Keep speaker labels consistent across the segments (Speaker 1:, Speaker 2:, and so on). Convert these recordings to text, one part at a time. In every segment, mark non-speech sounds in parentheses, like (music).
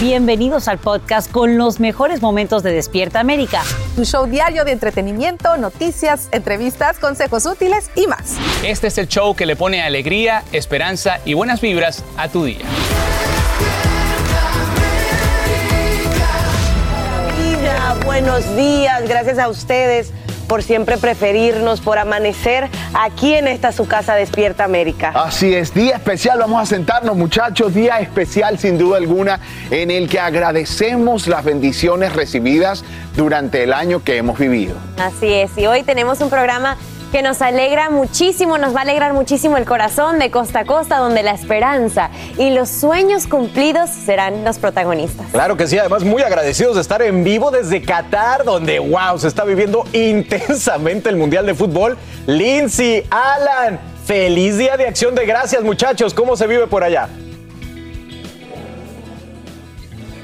Speaker 1: Bienvenidos al podcast con los mejores momentos de Despierta América.
Speaker 2: Un show diario de entretenimiento, noticias, entrevistas, consejos útiles y más.
Speaker 3: Este es el show que le pone alegría, esperanza y buenas vibras a tu día.
Speaker 4: Vida, buenos días, gracias a ustedes por siempre preferirnos, por amanecer aquí en esta su casa Despierta América.
Speaker 5: Así es, día especial, vamos a sentarnos muchachos, día especial sin duda alguna en el que agradecemos las bendiciones recibidas durante el año que hemos vivido.
Speaker 6: Así es, y hoy tenemos un programa que nos alegra muchísimo, nos va a alegrar muchísimo el corazón de costa a costa, donde la esperanza y los sueños cumplidos serán los protagonistas.
Speaker 7: Claro que sí, además muy agradecidos de estar en vivo desde Qatar, donde wow, se está viviendo (laughs) intensamente el Mundial de Fútbol. Lindsay, Alan, feliz día de acción de gracias muchachos, ¿cómo se vive por allá?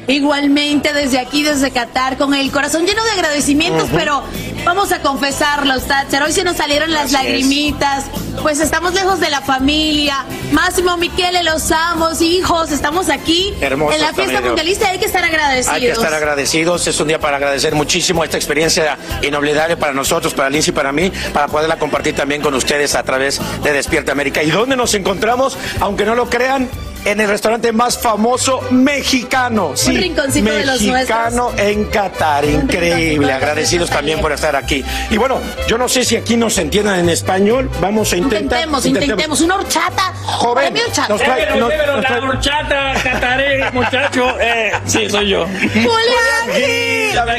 Speaker 8: Igualmente desde aquí, desde Qatar, con el corazón lleno de agradecimientos, pero vamos a confesarlo, Thatcher. Hoy se nos salieron las
Speaker 9: Así es.
Speaker 8: lagrimitas, pues estamos lejos de la familia. Máximo, Miquele, los amos, hijos, estamos aquí en la fiesta
Speaker 9: medio.
Speaker 8: mundialista y hay que estar agradecidos.
Speaker 9: Hay que estar agradecidos, es un día para agradecer muchísimo esta experiencia inolvidable para nosotros, para Lindsay y para mí, para poderla compartir también con ustedes a través de Despierta América. ¿Y dónde nos encontramos? Aunque no lo crean, en el restaurante más famoso mexicano. Sí,
Speaker 8: rinconcito de los
Speaker 9: mexicano en Qatar, increíble. Agradecidos también por estar aquí. Y bueno, yo no sé si aquí nos entiendan en español, vamos a intentar.
Speaker 8: Intentemos, intentemos. Una horchata.
Speaker 9: Joven,
Speaker 8: horchata.
Speaker 9: nos trae- nos-
Speaker 10: la horchata cataré, muchacho. Eh, sí, soy yo.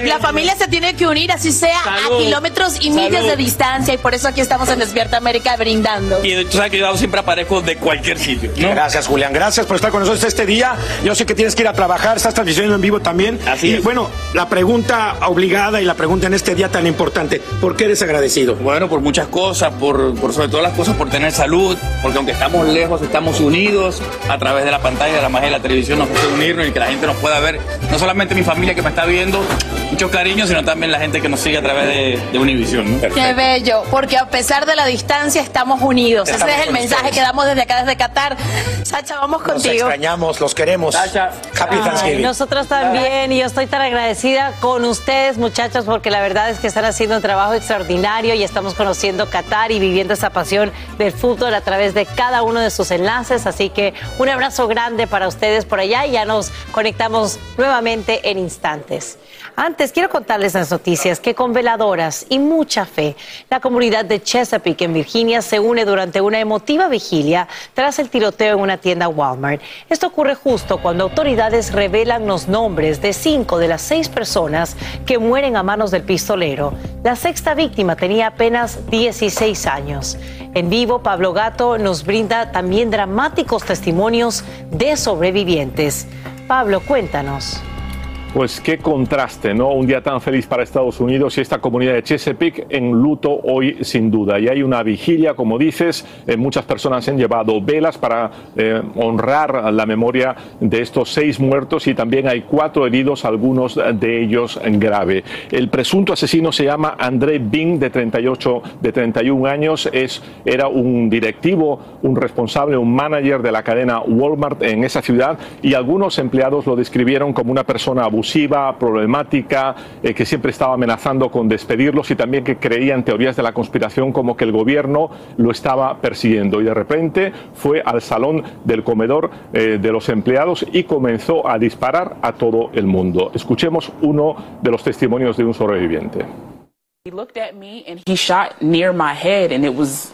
Speaker 8: La familia se tiene que unir, así sea,
Speaker 10: Salud.
Speaker 8: a kilómetros y millas
Speaker 10: Salud.
Speaker 8: de distancia. Y por eso aquí estamos en Despierta América brindando.
Speaker 10: Y tú sabes que yo siempre aparezco de cualquier sitio. ¿no?
Speaker 9: Gracias, Julián. Gracias por estar con nosotros este día. Yo sé que tienes que ir a trabajar, estás transmitiendo en vivo también.
Speaker 10: Así
Speaker 9: y
Speaker 10: es.
Speaker 9: bueno, la pregunta obligada y la pregunta en este día tan importante: ¿por qué eres agradecido?
Speaker 10: Bueno, por muchas cosas, por, por sobre todas las cosas, por tener salud, porque aunque estamos lejos, estamos unidos a través de la pantalla, de la magia de la televisión, nos hace unirnos y que la gente nos pueda ver. No solamente mi familia que me está viendo, mucho cariño, sino también la gente que nos sigue a través de, de Univision. ¿no?
Speaker 8: Qué bello, porque a pesar de la distancia estamos unidos.
Speaker 9: Estamos
Speaker 8: Ese es el mensaje
Speaker 9: ustedes.
Speaker 8: que damos desde acá, desde Qatar. Sacha, vamos
Speaker 9: Los
Speaker 8: contigo.
Speaker 9: extrañamos, los queremos. Happy
Speaker 1: Ay,
Speaker 9: Thanksgiving.
Speaker 1: nosotros también, y yo estoy tan agradecida con ustedes, muchachos, porque la verdad es que están haciendo un trabajo extraordinario y estamos conociendo Qatar y viviendo esa pasión del fútbol a través de cada uno de sus enlaces. Así que un abrazo grande para ustedes por allá y ya nos conectamos nuevamente en instantes. Antes, quiero contarles las noticias que con veladoras y mucha fe, la comunidad de Chesapeake en Virginia se une durante una emotiva vigilia tras el tiroteo en una tienda Walmart. Esto ocurre justo cuando autoridades revelan los nombres de cinco de las seis personas que mueren a manos del pistolero. La sexta víctima tenía apenas 16 años. En vivo, Pablo Gato nos brinda también dramáticos testimonios de sobrevivientes. Pablo, cuéntanos.
Speaker 11: Pues qué contraste, ¿no? Un día tan feliz para Estados Unidos y esta comunidad de Chesapeake en luto hoy sin duda. Y hay una vigilia, como dices, eh, muchas personas han llevado velas para eh, honrar la memoria de estos seis muertos y también hay cuatro heridos, algunos de ellos grave. El presunto asesino se llama André Bing, de 38, de 31 años, es, era un directivo, un responsable, un manager de la cadena Walmart en esa ciudad y algunos empleados lo describieron como una persona abusiva problemática, eh, que siempre estaba amenazando con despedirlos y también que creía en teorías de la conspiración como que el gobierno lo estaba persiguiendo. Y de repente fue al salón del comedor eh, de los empleados y comenzó a disparar a todo el mundo. Escuchemos uno de los testimonios de un sobreviviente.
Speaker 12: He looked at me and he shot near my head and it was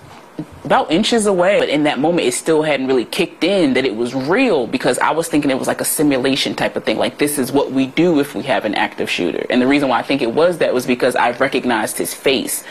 Speaker 12: about inches away. But in that moment, it still hadn't really kicked in that it was real because I was thinking it was like a simulation type of thing. Like, this is what we do if we have an active shooter. And the reason why I think it was that was because I recognized his face.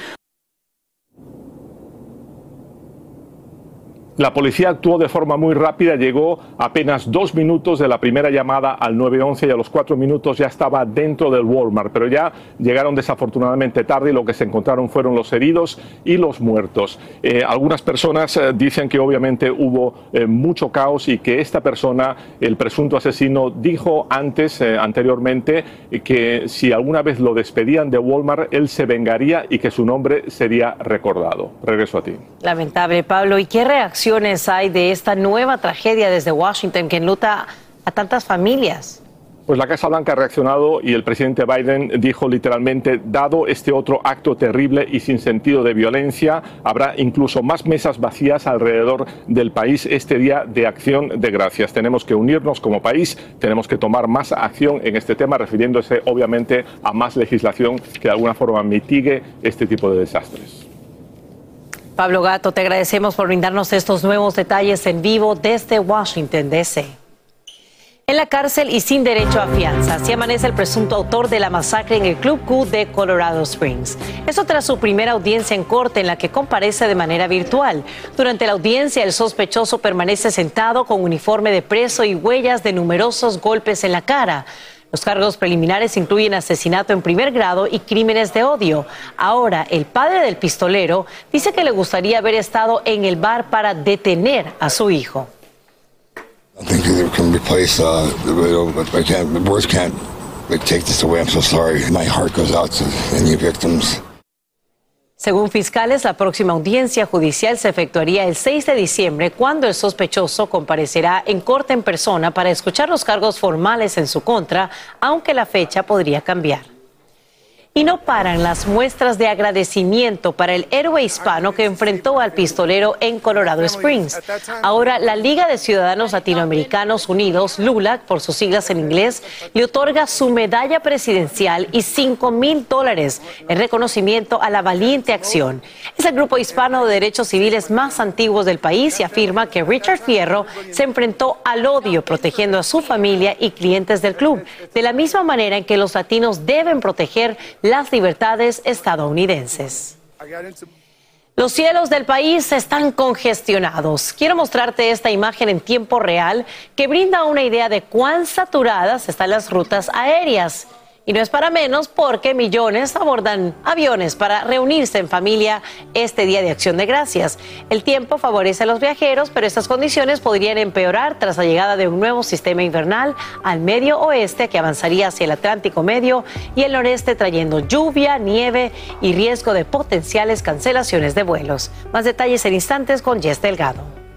Speaker 11: La policía actuó de forma muy rápida, llegó apenas dos minutos de la primera llamada al 911 y a los cuatro minutos ya estaba dentro del Walmart, pero ya llegaron desafortunadamente tarde y lo que se encontraron fueron los heridos y los muertos. Eh, algunas personas eh, dicen que obviamente hubo eh, mucho caos y que esta persona, el presunto asesino, dijo antes, anteriormente, que si alguna vez lo despedían de Walmart, él se vengaría y que su nombre sería recordado. Regreso a ti.
Speaker 1: Lamentable, Pablo. ¿Y qué reacción? Hay de esta nueva tragedia desde Washington que enluta a tantas familias?
Speaker 11: Pues la Casa Blanca ha reaccionado y el presidente Biden dijo literalmente, dado este otro acto terrible y sin sentido de violencia, habrá incluso más mesas vacías alrededor del país este día de acción de gracias. Tenemos que unirnos como país, tenemos que tomar más acción en este tema, refiriéndose obviamente a más legislación que de alguna forma mitigue este tipo de desastres.
Speaker 1: Pablo Gato, te agradecemos por brindarnos estos nuevos detalles en vivo desde Washington, D.C. En la cárcel y sin derecho a fianza, así amanece el presunto autor de la masacre en el Club Q de Colorado Springs. Eso tras su primera audiencia en corte en la que comparece de manera virtual. Durante la audiencia, el sospechoso permanece sentado con uniforme de preso y huellas de numerosos golpes en la cara. Los cargos preliminares incluyen asesinato en primer grado y crímenes de odio. Ahora, el padre del pistolero dice que le gustaría haber estado en el bar para detener a su hijo. Según fiscales, la próxima audiencia judicial se efectuaría el 6 de diciembre, cuando el sospechoso comparecerá en corte en persona para escuchar los cargos formales en su contra, aunque la fecha podría cambiar. Y no paran las muestras de agradecimiento para el héroe hispano que enfrentó al pistolero en Colorado Springs. Ahora, la Liga de Ciudadanos Latinoamericanos Unidos, LULAC, por sus siglas en inglés, le otorga su medalla presidencial y 5 mil dólares en reconocimiento a la valiente acción. Es el grupo hispano de derechos civiles más antiguos del país y afirma que Richard Fierro se enfrentó al odio protegiendo a su familia y clientes del club, de la misma manera en que los latinos deben proteger las libertades estadounidenses. Los cielos del país están congestionados. Quiero mostrarte esta imagen en tiempo real que brinda una idea de cuán saturadas están las rutas aéreas. Y no es para menos porque millones abordan aviones para reunirse en familia este Día de Acción de Gracias. El tiempo favorece a los viajeros, pero estas condiciones podrían empeorar tras la llegada de un nuevo sistema invernal al medio oeste que avanzaría hacia el Atlántico Medio y el noreste trayendo lluvia, nieve y riesgo de potenciales cancelaciones de vuelos. Más detalles en instantes con Jess Delgado.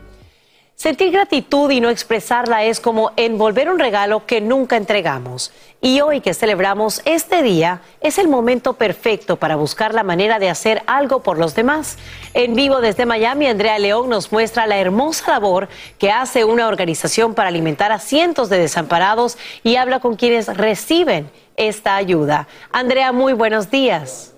Speaker 1: Sentir gratitud y no expresarla es como envolver un regalo que nunca entregamos. Y hoy que celebramos este día es el momento perfecto para buscar la manera de hacer algo por los demás. En vivo desde Miami, Andrea León nos muestra la hermosa labor que hace una organización para alimentar a cientos de desamparados y habla con quienes reciben esta ayuda. Andrea, muy buenos días.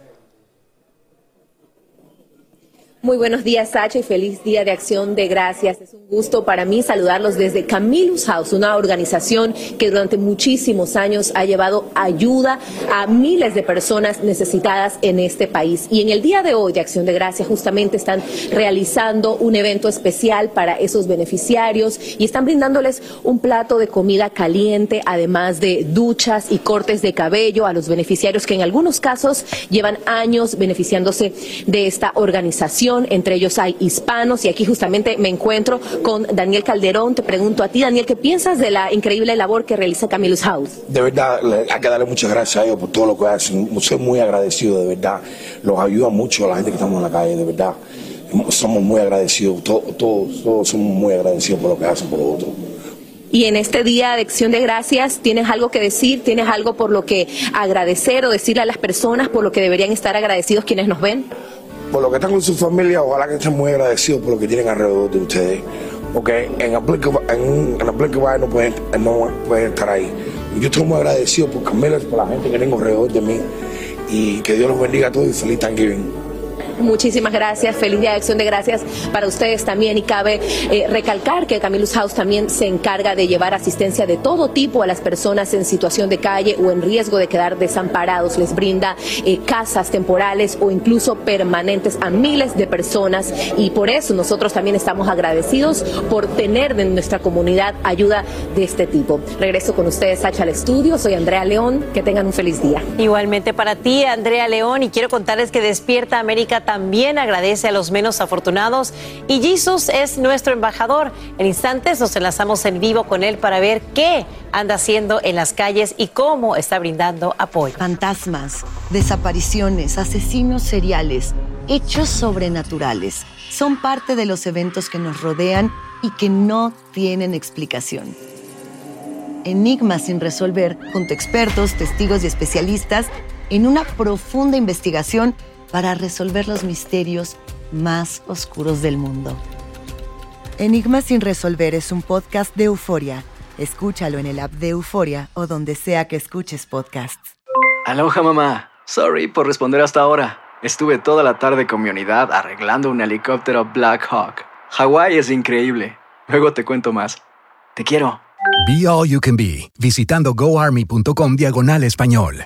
Speaker 13: Muy buenos días, Sacha, y feliz día de acción de gracias. Es un gusto para mí saludarlos desde Camillus House, una organización que durante muchísimos años ha llevado ayuda a miles de personas necesitadas en este país. Y en el día de hoy de Acción de Gracias justamente están realizando un evento especial para esos beneficiarios y están brindándoles un plato de comida caliente, además de duchas y cortes de cabello a los beneficiarios que en algunos casos llevan años beneficiándose de esta organización entre ellos hay hispanos y aquí justamente me encuentro con Daniel Calderón. Te pregunto a ti, Daniel, ¿qué piensas de la increíble labor que realiza Camillus House?
Speaker 14: De verdad, hay que darle muchas gracias a ellos por todo lo que hacen. Soy muy agradecido, de verdad. Los ayuda mucho a la gente que estamos en la calle, de verdad. Somos muy agradecidos, todos, todos, somos muy agradecidos por lo que hacen por los otros.
Speaker 13: Y en este día de acción de gracias, ¿tienes algo que decir? ¿Tienes algo por lo que agradecer o decirle a las personas por lo que deberían estar agradecidos quienes nos ven?
Speaker 14: Por lo que están con su familia, ojalá que estén muy agradecidos por lo que tienen alrededor de ustedes. Porque en Aplica, en, en no pueden, no pueden estar ahí. Yo estoy muy agradecido por Camila, por la gente que tengo alrededor de mí. Y que Dios los bendiga a todos y feliz Thanksgiving.
Speaker 13: Muchísimas gracias, feliz día de acción de gracias para ustedes también. Y cabe eh, recalcar que Camillus House también se encarga de llevar asistencia de todo tipo a las personas en situación de calle o en riesgo de quedar desamparados, les brinda eh, casas temporales o incluso permanentes a miles de personas. Y por eso nosotros también estamos agradecidos por tener en nuestra comunidad ayuda de este tipo. Regreso con ustedes, Sacha, al estudio, soy Andrea León, que tengan un feliz día.
Speaker 1: Igualmente para ti, Andrea León, y quiero contarles que Despierta América también agradece a los menos afortunados y Jesus es nuestro embajador. En instantes nos enlazamos en vivo con él para ver qué anda haciendo en las calles y cómo está brindando apoyo.
Speaker 15: Fantasmas, desapariciones, asesinos seriales, hechos sobrenaturales son parte de los eventos que nos rodean y que no tienen explicación. Enigmas sin resolver, junto a expertos, testigos y especialistas, en una profunda investigación para resolver los misterios más oscuros del mundo. Enigma sin resolver es un podcast de euforia. Escúchalo en el app de Euforia o donde sea que escuches podcasts.
Speaker 16: Aloha mamá. Sorry por responder hasta ahora. Estuve toda la tarde con mi unidad arreglando un helicóptero Black Hawk. Hawái es increíble. Luego te cuento más. Te quiero.
Speaker 17: Be All You Can Be, visitando goarmy.com diagonal español.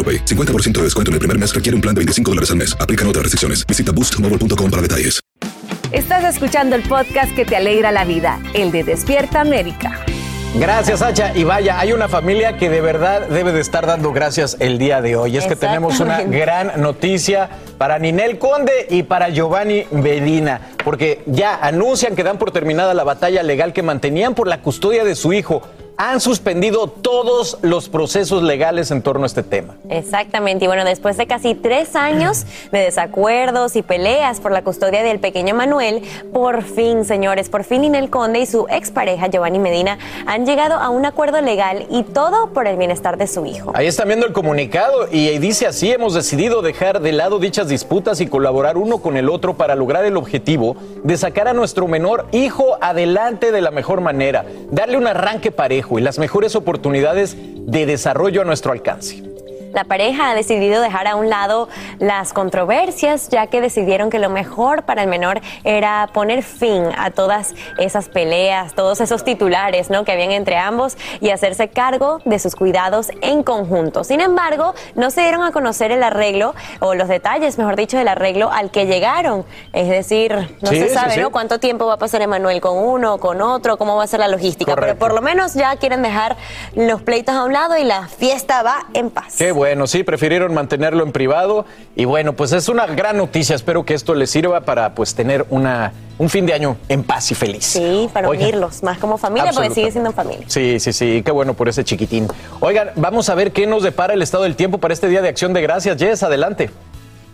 Speaker 18: 50% de descuento en el primer mes requiere un plan de 25 dólares al mes. Aplican otras restricciones. Visita boostmobile.com para detalles.
Speaker 19: Estás escuchando el podcast que te alegra la vida, el de Despierta América.
Speaker 7: Gracias, Sacha. Y vaya, hay una familia que de verdad debe de estar dando gracias el día de hoy. Es que tenemos una gran noticia para Ninel Conde y para Giovanni Medina, porque ya anuncian que dan por terminada la batalla legal que mantenían por la custodia de su hijo han suspendido todos los procesos legales en torno a este tema.
Speaker 20: Exactamente, y bueno, después de casi tres años de desacuerdos y peleas por la custodia del pequeño Manuel, por fin, señores, por fin Inel Conde y su expareja Giovanni Medina han llegado a un acuerdo legal y todo por el bienestar de su hijo.
Speaker 7: Ahí están viendo el comunicado y dice así, hemos decidido dejar de lado dichas disputas y colaborar uno con el otro para lograr el objetivo de sacar a nuestro menor hijo adelante de la mejor manera, darle un arranque parejo y las mejores oportunidades de desarrollo a nuestro alcance.
Speaker 20: La pareja ha decidido dejar a un lado las controversias, ya que decidieron que lo mejor para el menor era poner fin a todas esas peleas, todos esos titulares ¿no? que habían entre ambos y hacerse cargo de sus cuidados en conjunto. Sin embargo, no se dieron a conocer el arreglo o los detalles, mejor dicho, del arreglo al que llegaron. Es decir, no
Speaker 7: Sí,
Speaker 20: se sabe
Speaker 7: sí.
Speaker 20: ¿no? cuánto tiempo va a pasar Emanuel con uno, con otro, cómo va a ser la logística. Pero por lo menos ya quieren dejar los pleitos a un lado y la fiesta va en paz.
Speaker 7: Qué bueno, sí, prefirieron mantenerlo en privado y bueno, pues es una gran noticia. Espero que esto les sirva para pues tener una, un fin de año en paz y feliz.
Speaker 20: Sí, para
Speaker 7: Oigan.
Speaker 20: unirlos más como familia, porque sigue siendo familia.
Speaker 7: Sí, sí, sí, qué bueno por ese chiquitín. Oigan, vamos a ver qué nos depara el estado del tiempo para este Día de Acción de Gracias. Jess, adelante.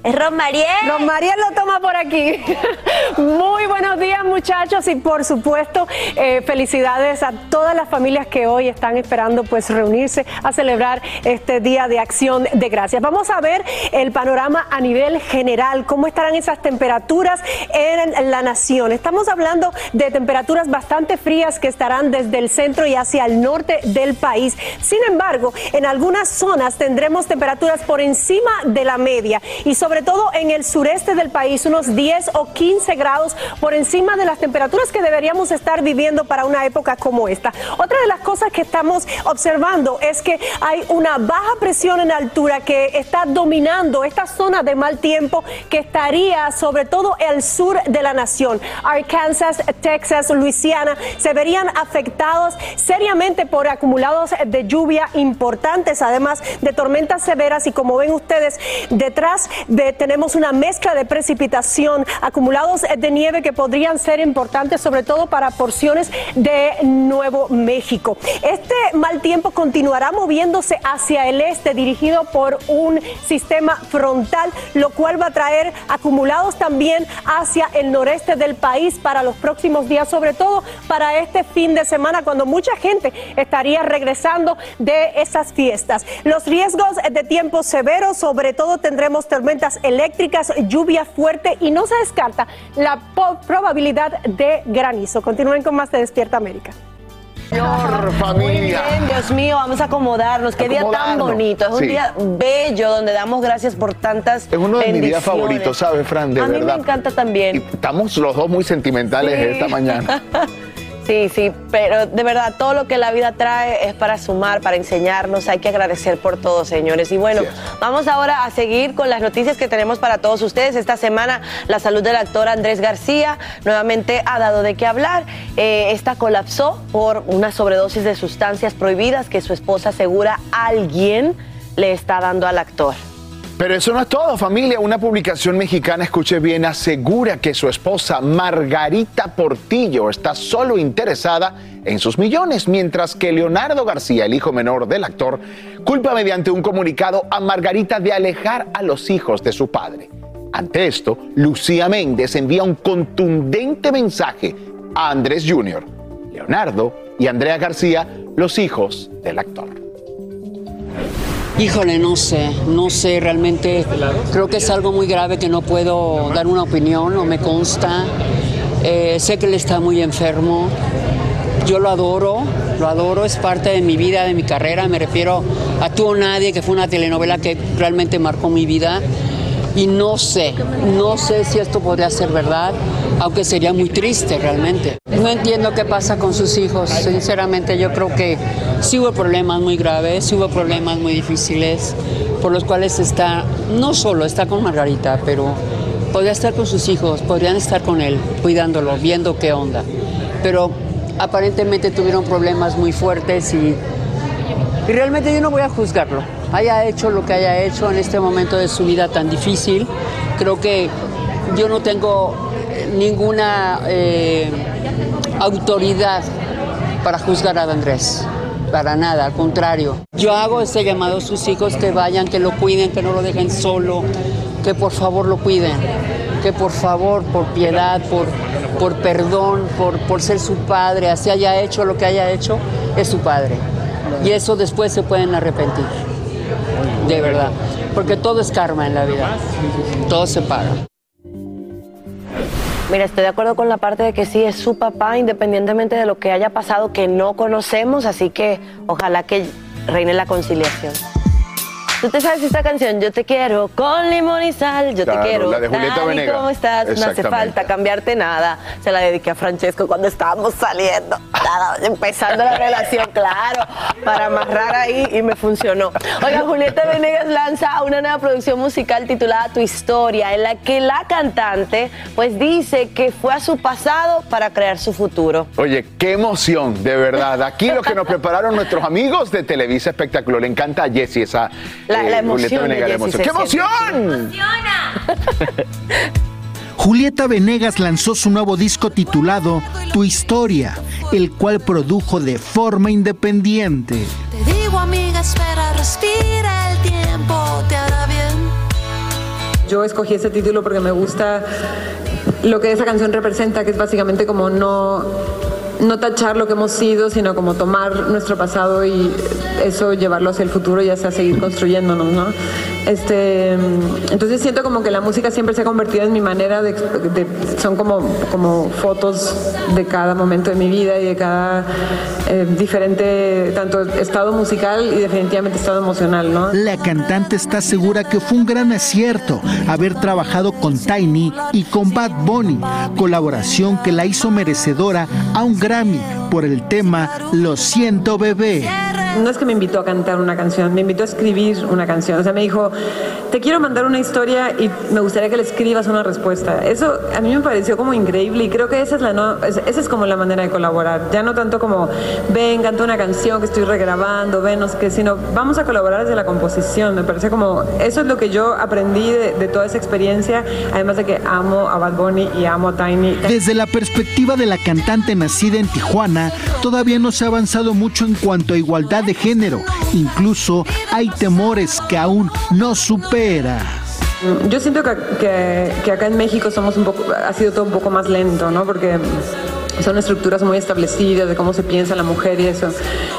Speaker 20: Es Ron Mariel.
Speaker 21: Ron Mariel lo toma por aquí. (laughs) Muy buenos días muchachos y por supuesto eh, felicidades a todas las familias que hoy están esperando pues reunirse a celebrar este Día de Acción de Gracias. Vamos a ver el panorama a nivel general, cómo estarán esas temperaturas en la nación. Estamos hablando de temperaturas bastante frías que estarán desde el centro y hacia el norte del país. Sin embargo, en algunas zonas tendremos temperaturas por encima de la media y todo en el sureste del país, unos 10 o 15 grados por encima de las temperaturas que deberíamos estar viviendo para una época como esta. Otra de las cosas que estamos observando es que hay una baja presión en altura que está dominando esta zona de mal tiempo que estaría sobre todo el sur de la nación. Arkansas, Texas, Luisiana se verían afectados seriamente por acumulados de lluvia importantes, además de tormentas severas y como ven ustedes detrás de- tenemos una mezcla de precipitación, acumulados de nieve que podrían ser importantes sobre todo para porciones de Nuevo México. Este mal tiempo continuará moviéndose hacia el este dirigido por un sistema frontal, lo cual va a traer acumulados también hacia el noreste del país para los próximos días, sobre todo para este fin de semana cuando mucha gente estaría regresando de esas fiestas. Los riesgos de tiempo severo, sobre todo tendremos tormentas eléctricas, lluvia fuerte y no se descarta la probabilidad de granizo. Continúen con más de Despierta América.
Speaker 5: Señor, familia.
Speaker 4: Muy bien, Dios mío, vamos a acomodarnos. Qué día tan bonito. Es un
Speaker 5: Sí.
Speaker 4: día bello donde damos gracias por tantas
Speaker 5: Es uno de mis días favoritos, ¿sabes, Fran? De
Speaker 4: a mí
Speaker 5: verdad.
Speaker 4: me encanta también.
Speaker 5: Estamos los dos muy sentimentales
Speaker 4: Sí.
Speaker 5: esta mañana. (laughs)
Speaker 4: Sí, sí, pero de verdad, todo lo que la vida trae es para sumar, para enseñarnos. Hay que agradecer por todo, señores. Y bueno, vamos ahora a seguir con las noticias que tenemos para todos ustedes. Esta semana, la salud del actor Andrés García nuevamente ha dado de qué hablar. Eh, esta colapsó por una sobredosis de sustancias prohibidas que su esposa asegura alguien le está dando al actor.
Speaker 5: Pero eso no es todo, familia. Una publicación mexicana, escuche bien, asegura que su esposa Margarita Portillo está solo interesada en sus millones, mientras que Leonardo García, el hijo menor del actor, culpa mediante un comunicado a Margarita de alejar a los hijos de su padre. Ante esto, Lucía Méndez envía un contundente mensaje a Andrés Jr., Leonardo y Andrea García, los hijos del actor.
Speaker 22: Híjole, no sé, no sé, realmente creo que es algo muy grave que no puedo dar una opinión, no me consta. Eh, sé que él está muy enfermo, yo lo adoro, lo adoro, es parte de mi vida, de mi carrera, me refiero a Tú o Nadie, que fue una telenovela que realmente marcó mi vida. Y no sé, no sé si esto podría ser verdad, aunque sería muy triste realmente. No entiendo qué pasa con sus hijos, sinceramente yo creo que sí hubo problemas muy graves, sí hubo problemas muy difíciles, por los cuales está, no solo está con Margarita, pero podría estar con sus hijos, podrían estar con él, cuidándolo, viendo qué onda. Pero aparentemente tuvieron problemas muy fuertes y, y realmente yo no voy a juzgarlo. Haya hecho lo que haya hecho en este momento de su vida tan difícil, creo que yo no tengo eh, ninguna eh, autoridad para juzgar a Andrés. Para nada, al contrario. Yo hago este llamado a sus hijos que vayan, que lo cuiden, que no lo dejen solo, que por favor lo cuiden, que por favor, por piedad, por, por perdón, por, por ser su padre, así haya hecho lo que haya hecho, es su padre. Y eso después se pueden arrepentir, de verdad. Porque todo es karma en la vida, todo se paga.
Speaker 4: Mira, estoy de acuerdo con la parte de que sí es su papá, independientemente de lo que haya pasado que no conocemos, así que ojalá que reine la conciliación. ¿Tú te sabes esta canción? Yo te quiero con limón y sal, yo
Speaker 5: Claro,
Speaker 4: te quiero.
Speaker 5: la de Julieta Venegas.
Speaker 4: como estás, no hace falta cambiarte nada. Se la dediqué a Francesco cuando estábamos saliendo, nada, empezando la relación, claro, para amarrar ahí y me funcionó. Oiga, Julieta Venegas lanza una nueva producción musical titulada Tu Historia, en la que la cantante pues dice que fue a su pasado para crear su futuro.
Speaker 5: Oye, qué emoción, de verdad. Aquí lo que nos (laughs) prepararon nuestros amigos de Televisa Espectáculo. Le encanta a Jessie esa.
Speaker 4: La- la
Speaker 5: eh,
Speaker 4: emoción
Speaker 5: Julieta Venegas, la emoción. ¡Qué emoción! (laughs)
Speaker 23: Julieta Venegas lanzó su nuevo disco titulado Tu Historia, el cual produjo de forma independiente.
Speaker 24: Te digo amiga, espera, respira, el tiempo te hará bien.
Speaker 25: Yo escogí ese título porque me gusta lo que esa canción representa, que es básicamente como no, no tachar lo que hemos sido, sino como tomar nuestro pasado y eso llevarlo hacia el futuro y hacia seguir construyéndonos, ¿no? Este, entonces siento como que la música siempre se ha convertido en mi manera de, de- son como, como fotos de cada momento de mi vida y de cada eh, diferente, tanto estado musical y definitivamente estado emocional, ¿no?
Speaker 23: La cantante está segura que fue un gran acierto haber trabajado con Tiny y con Bad Bunny, colaboración que la hizo merecedora a un Grammy por el tema Lo siento bebé.
Speaker 25: No es que me invitó a cantar una canción, me invitó a escribir una canción. O sea, me dijo, te quiero mandar una historia y me gustaría que le escribas una respuesta. Eso a mí me pareció como increíble y creo que esa es, la no, esa es como la manera de colaborar. Ya no tanto como, ven, canta una canción que estoy regrabando, ven, no sé qué, sino vamos a colaborar desde la composición. Me parece como, eso es lo que yo aprendí de, de toda esa experiencia, además de que amo a Bad Bunny y amo a Tiny.
Speaker 23: Desde la perspectiva de la cantante nacida en Tijuana, todavía no se ha avanzado mucho en cuanto a igualdad de género. Incluso hay temores que aún no supera.
Speaker 25: Yo siento que, que- que acá en México somos un poco, ha sido todo un poco más lento, ¿no? Porque son estructuras muy establecidas de cómo se piensa la mujer y eso.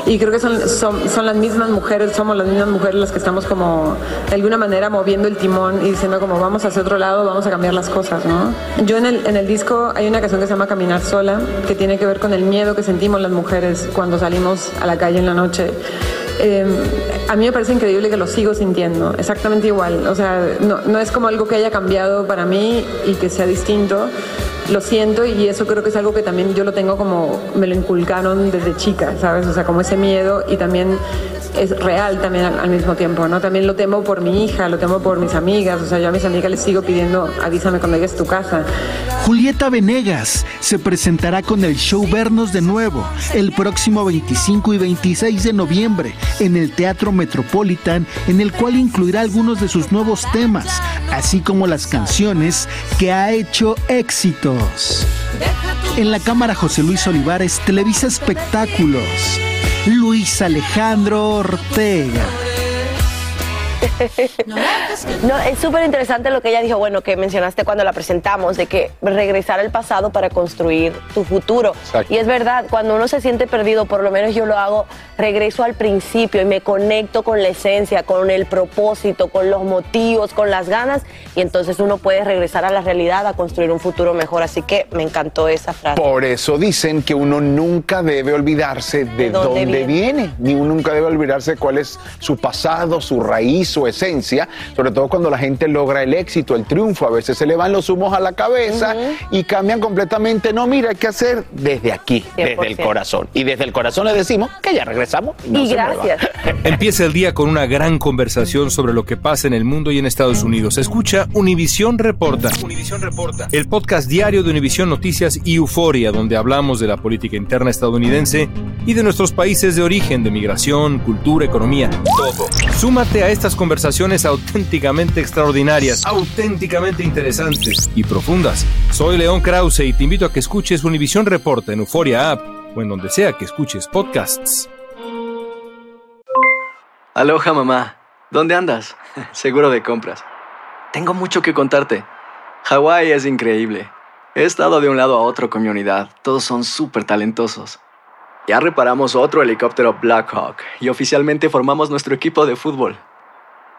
Speaker 25: Y creo que son, son, son las mismas mujeres, somos las mismas mujeres las que estamos como de alguna manera moviendo el timón y diciendo como vamos hacia otro lado, vamos a cambiar las cosas, ¿no? Yo en el, en el disco hay una canción que se llama Caminar sola, que tiene que ver con el miedo que sentimos las mujeres cuando salimos a la calle en la noche. Eh, a mí me parece increíble que lo sigo sintiendo, exactamente igual. O sea, no, no es como algo que haya cambiado para mí y que sea distinto. Lo siento y eso creo que es algo que también yo lo tengo como, me lo inculcaron desde chica, ¿sabes? O sea, como ese miedo y también es real también al, al mismo tiempo, ¿no? También lo temo por mi hija, lo temo por mis amigas, o sea, yo a mis amigas les sigo pidiendo, avísame cuando llegues a tu casa.
Speaker 23: Julieta Venegas se presentará con el show Vernos de nuevo el próximo 25 y 26 de noviembre en el Teatro Metropolitan, en el cual incluirá algunos de sus nuevos temas, así como las canciones que ha hecho éxitos. En la cámara José Luis Olivares, Televisa Espectáculos, Luis Alejandro Ortega. (laughs)
Speaker 4: No, es súper interesante lo que ella dijo, bueno, que mencionaste cuando la presentamos, de que regresar al pasado para construir tu futuro.
Speaker 5: Exacto.
Speaker 4: Y es verdad, cuando uno se siente perdido, por lo menos yo lo hago, regreso al principio y me conecto con la esencia, con el propósito, con los motivos, con las ganas, y entonces uno puede regresar a la realidad a construir un futuro mejor. Así que me encantó esa frase.
Speaker 5: Por eso dicen que uno nunca debe olvidarse de,
Speaker 4: dónde
Speaker 5: dónde, viene. ni uno nunca debe olvidarse cuál es su pasado, su raíz, su esencia, sobre todo cuando la gente logra el éxito, el triunfo, a veces se le van los humos a la cabeza y cambian completamente, no, mira, hay que hacer desde aquí, desde el
Speaker 4: 100%.
Speaker 5: corazón. Y desde el corazón le decimos que ya regresamos. Y, no
Speaker 4: gracias. (laughs)
Speaker 26: Empieza el día con una gran conversación sobre lo que pasa en el mundo y en Estados Unidos. Escucha Univisión Reporta. Reporta. El podcast diario de Univisión Noticias y Euforia, donde hablamos de la política interna estadounidense y de nuestros países de origen, de migración, cultura, economía, todo. Súmate a estas conversaciones auténticamente extraordinarias, auténticamente interesantes y profundas. Soy León Krause y te invito a que escuches Univisión Reporta en Euforia App o en donde sea que escuches podcasts.
Speaker 16: Aloha mamá, ¿dónde andas? (laughs) Seguro de compras. Tengo mucho que contarte. Hawái es increíble. He estado de un lado a otro con mi unidad. Todos son súper talentosos. Ya reparamos otro helicóptero Blackhawk y oficialmente formamos nuestro equipo de fútbol.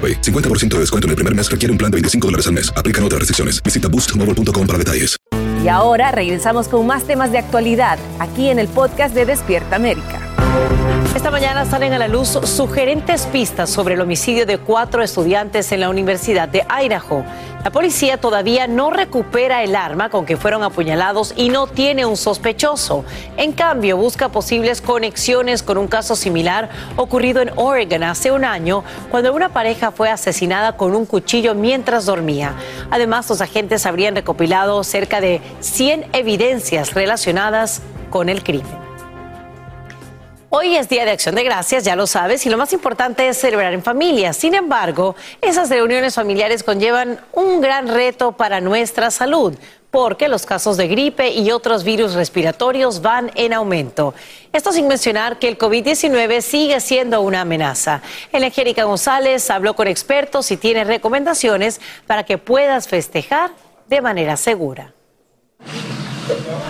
Speaker 18: AroPay. 50% de descuento en el primer mes requiere un plan de 25 dólares al mes. Aplican otras restricciones. Visita boostmobile.com para detalles.
Speaker 19: Y ahora regresamos con más temas de actualidad aquí en el podcast de Despierta América.
Speaker 1: Esta mañana salen a la luz sugerentes pistas sobre el homicidio de cuatro estudiantes en la Universidad de Idaho. La policía todavía no recupera el arma con que fueron apuñalados y no tiene un sospechoso. En cambio, busca posibles conexiones con un caso similar ocurrido en Oregon hace un año, cuando una pareja fue asesinada con un cuchillo mientras dormía. Además, los agentes habrían recopilado cerca de 100 evidencias relacionadas con el crimen. Hoy es Día de Acción de Gracias, ya lo sabes, y lo más importante es celebrar en familia. Sin embargo, esas reuniones familiares conllevan un gran reto para nuestra salud, porque los casos de gripe y otros virus respiratorios van en aumento. Esto sin mencionar que el COVID-19 sigue siendo una amenaza. Angélica González habló con expertos y tiene recomendaciones para que puedas festejar de manera segura.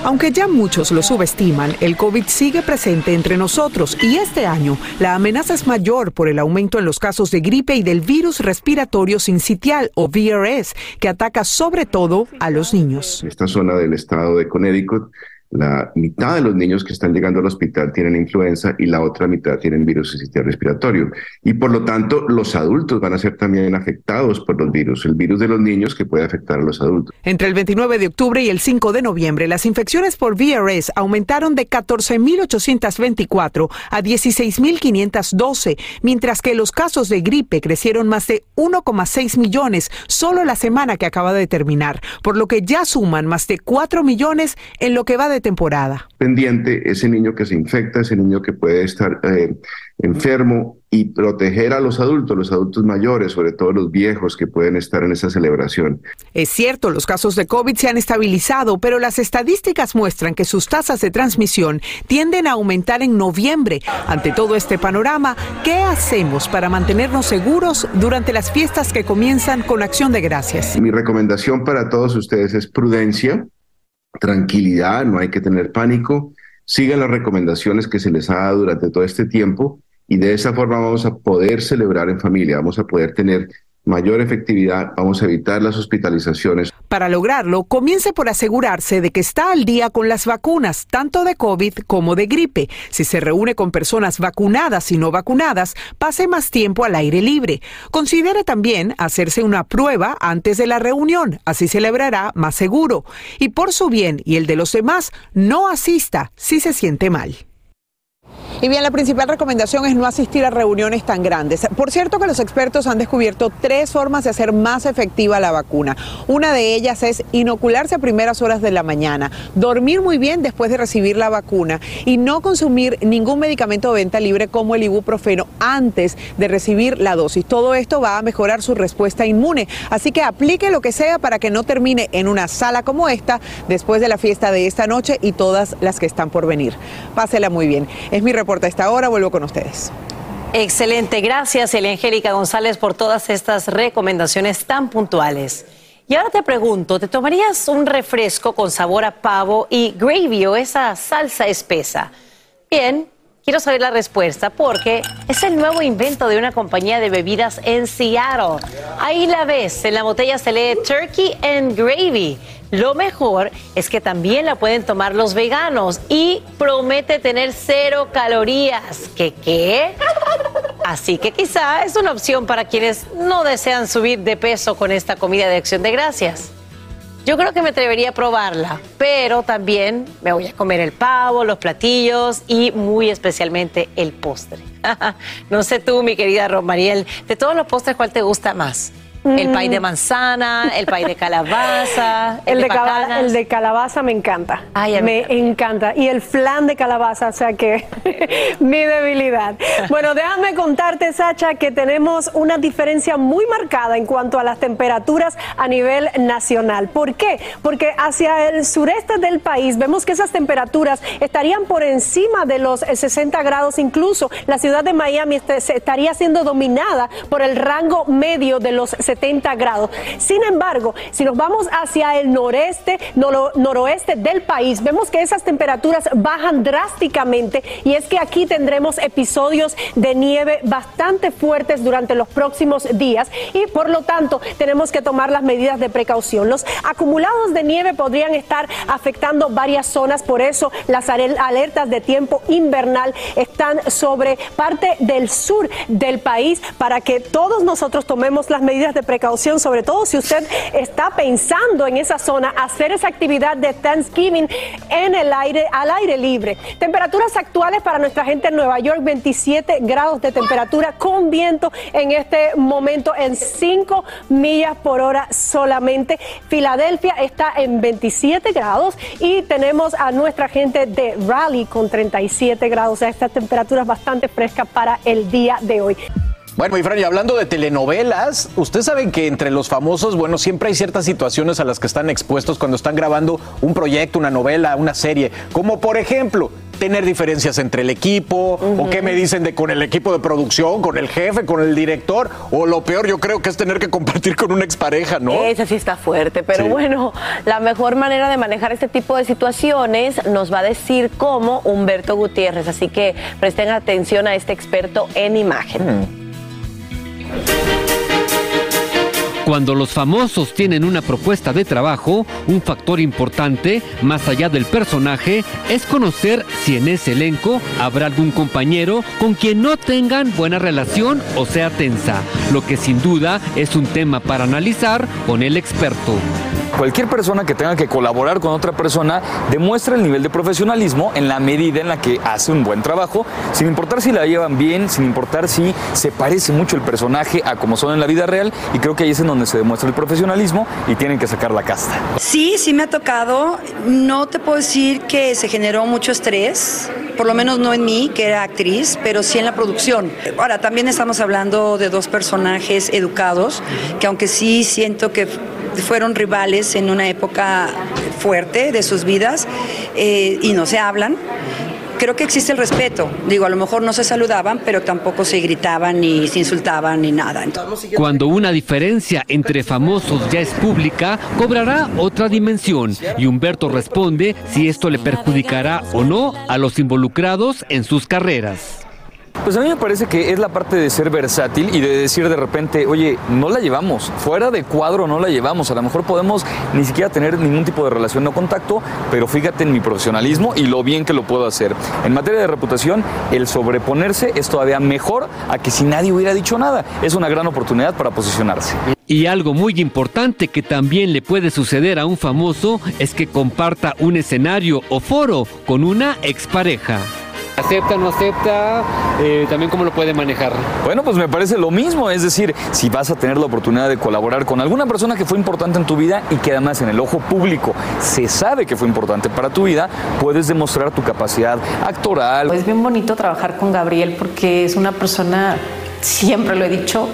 Speaker 27: Aunque ya muchos lo subestiman, el COVID sigue presente entre nosotros y este año la amenaza es mayor por el aumento en los casos de gripe y del virus respiratorio sincitial o VRS, que ataca sobre todo a los niños.
Speaker 28: Esta zona del estado de Connecticut la mitad de los niños que están llegando al hospital tienen influenza y la otra mitad tienen virus respiratorio. Y por lo tanto, los adultos van a ser también afectados por los virus, el virus de los niños que puede afectar a los adultos.
Speaker 27: Entre el 29 de octubre y el 5 de noviembre, las infecciones por VRS aumentaron de 14.824 a 16.512, mientras que los casos de gripe crecieron más de 1,6 millones solo la semana que acaba de terminar, por lo que ya suman más de 4 millones en lo que va de temporada.
Speaker 28: Pendiente ese niño que se infecta, ese niño que puede estar eh, enfermo y proteger a los adultos, los adultos mayores, sobre todo los viejos que pueden estar en esa celebración.
Speaker 27: Es cierto, los casos de COVID se han estabilizado, pero las estadísticas muestran que sus tasas de transmisión tienden a aumentar en noviembre. Ante todo este panorama, ¿qué hacemos para mantenernos seguros durante las fiestas que comienzan con acción de gracias?
Speaker 28: Mi recomendación para todos ustedes es prudencia tranquilidad, no hay que tener pánico, sigan las recomendaciones que se les ha dado durante todo este tiempo y de esa forma vamos a poder celebrar en familia, vamos a poder tener mayor efectividad, vamos a evitar las hospitalizaciones.
Speaker 27: Para lograrlo, comience por asegurarse de que está al día con las vacunas, tanto de COVID como de gripe. Si se reúne con personas vacunadas y no vacunadas, pase más tiempo al aire libre. Considere también hacerse una prueba antes de la reunión, así celebrará más seguro. Y por su bien y el de los demás, no asista si se siente mal. Y bien, la principal recomendación es no asistir a reuniones tan grandes. Por cierto que los expertos han descubierto tres formas de hacer más efectiva la vacuna. Una de ellas es inocularse a primeras horas de la mañana, dormir muy bien después de recibir la vacuna y no consumir ningún medicamento de venta libre como el ibuprofeno antes de recibir la dosis. Todo esto va a mejorar su respuesta inmune. Así que aplique lo que sea para que no termine en una sala como esta después de la fiesta de esta noche y todas las que están por venir. Pásela muy bien. Es mi reporte a esta hora. Vuelvo con ustedes.
Speaker 1: Excelente, gracias Elia Angélica González por todas estas recomendaciones tan puntuales. Y ahora te pregunto, ¿te tomarías un refresco con sabor a pavo y gravy o esa salsa espesa? Bien, quiero saber la respuesta porque es el nuevo invento de una compañía de bebidas en Seattle. Ahí la ves, en la botella se lee Turkey and Gravy Lo mejor es que también la pueden tomar los veganos y promete tener cero calorías. ¿Qué qué? Así que quizá es una opción para quienes no desean subir de peso con esta comida de acción de gracias. Yo creo que me atrevería a probarla, pero también me voy a comer el pavo, los platillos y muy especialmente el postre. (laughs) no sé tú, mi querida Romariel, de todos los postres, ¿cuál te gusta más? El pay de manzana, el pay de calabaza, (laughs)
Speaker 21: el,
Speaker 1: el,
Speaker 21: de, el calabaza me encanta.
Speaker 1: Ay,
Speaker 21: me encanta. Y el flan de calabaza, o sea que (laughs) mi debilidad. Bueno, déjame contarte, Sacha, que tenemos una diferencia muy marcada en cuanto a las temperaturas a nivel nacional. ¿Por qué? Porque hacia el sureste del país vemos que esas temperaturas estarían por encima de los eh, 60 grados, incluso la ciudad de Miami este- se estaría siendo dominada por el rango medio de los 70 grados. Sin embargo, si nos vamos hacia el noreste, noro- noroeste del país, vemos que esas temperaturas bajan drásticamente y es que aquí tendremos episodios de nieve bastante fuertes durante los próximos días y por lo tanto tenemos que tomar las medidas de precaución. Los acumulados de nieve podrían estar afectando varias zonas, por eso las alertas de tiempo invernal están sobre parte del sur del país para que todos nosotros tomemos las medidas de precaución, sobre todo si usted está pensando en esa zona hacer esa actividad de Thanksgiving en el aire, al aire libre. Temperaturas actuales para nuestra gente en Nueva York, 27 grados de temperatura con viento en este momento en 5 millas por hora solamente. Filadelfia está en 27 grados y tenemos a nuestra gente de Raleigh con 37 grados. O estas temperaturas bastante frescas para el día de hoy.
Speaker 7: Bueno, mi Fran, y hablando de telenovelas, ustedes saben que entre los famosos, bueno, siempre hay ciertas situaciones a las que están expuestos cuando están grabando un proyecto, una novela, una serie, como por ejemplo tener diferencias entre el equipo, o qué me dicen de con el equipo de producción, con el jefe, con el director, o lo peor yo creo que es tener que compartir con una expareja, ¿no?
Speaker 4: Esa sí está fuerte, pero
Speaker 7: Sí.
Speaker 4: bueno, la mejor manera de manejar este tipo de situaciones nos va a decir cómo Humberto Gutiérrez, así que presten atención a este experto en imagen. Thank you.
Speaker 29: Cuando los famosos tienen una propuesta de trabajo, un factor importante, más allá del personaje, es conocer si en ese elenco habrá algún compañero con quien no tengan buena relación o sea tensa, lo que sin duda es un tema para analizar con el experto.
Speaker 30: Cualquier persona que tenga que colaborar con otra persona demuestra el nivel de profesionalismo en la medida en la que hace un buen trabajo, sin importar si la llevan bien, sin importar si se parece mucho el personaje a como son en la vida real, y creo que ahí es en donde se demuestra el profesionalismo y tienen que sacar la casta.
Speaker 31: Sí, sí me ha tocado. No te puedo decir que se generó mucho estrés, por lo menos no en mí, que era actriz, pero sí en la producción. Ahora, también estamos hablando de dos personajes educados, que aunque sí siento que fueron rivales en una época fuerte de sus vidas eh, y no se hablan. Creo que existe el respeto. Digo, a lo mejor no se saludaban, pero tampoco se gritaban ni se insultaban ni nada.
Speaker 29: Cuando una diferencia entre famosos ya es pública, cobrará otra dimensión y Humberto responde si esto le perjudicará o no a los involucrados en sus carreras.
Speaker 30: Pues a mí me parece que es la parte de ser versátil y de decir de repente, oye, no la llevamos, fuera de cuadro no la llevamos, a lo mejor podemos ni siquiera tener ningún tipo de relación o contacto, pero fíjate en mi profesionalismo y lo bien que lo puedo hacer. En materia de reputación, el sobreponerse es todavía mejor a que si nadie hubiera dicho nada. Es una gran oportunidad para posicionarse.
Speaker 29: Y algo muy importante que también le puede suceder a un famoso es que comparta un escenario o foro con una expareja.
Speaker 30: ¿Acepta, no acepta? Eh, ¿También cómo lo puede manejar? Bueno, pues me parece lo mismo. Es decir, si vas a tener la oportunidad de colaborar con alguna persona que fue importante en tu vida y que además en el ojo público se sabe que fue importante para tu vida, puedes demostrar tu capacidad actoral.
Speaker 32: Es bien bonito trabajar con Gabriel porque es una persona, siempre lo he dicho,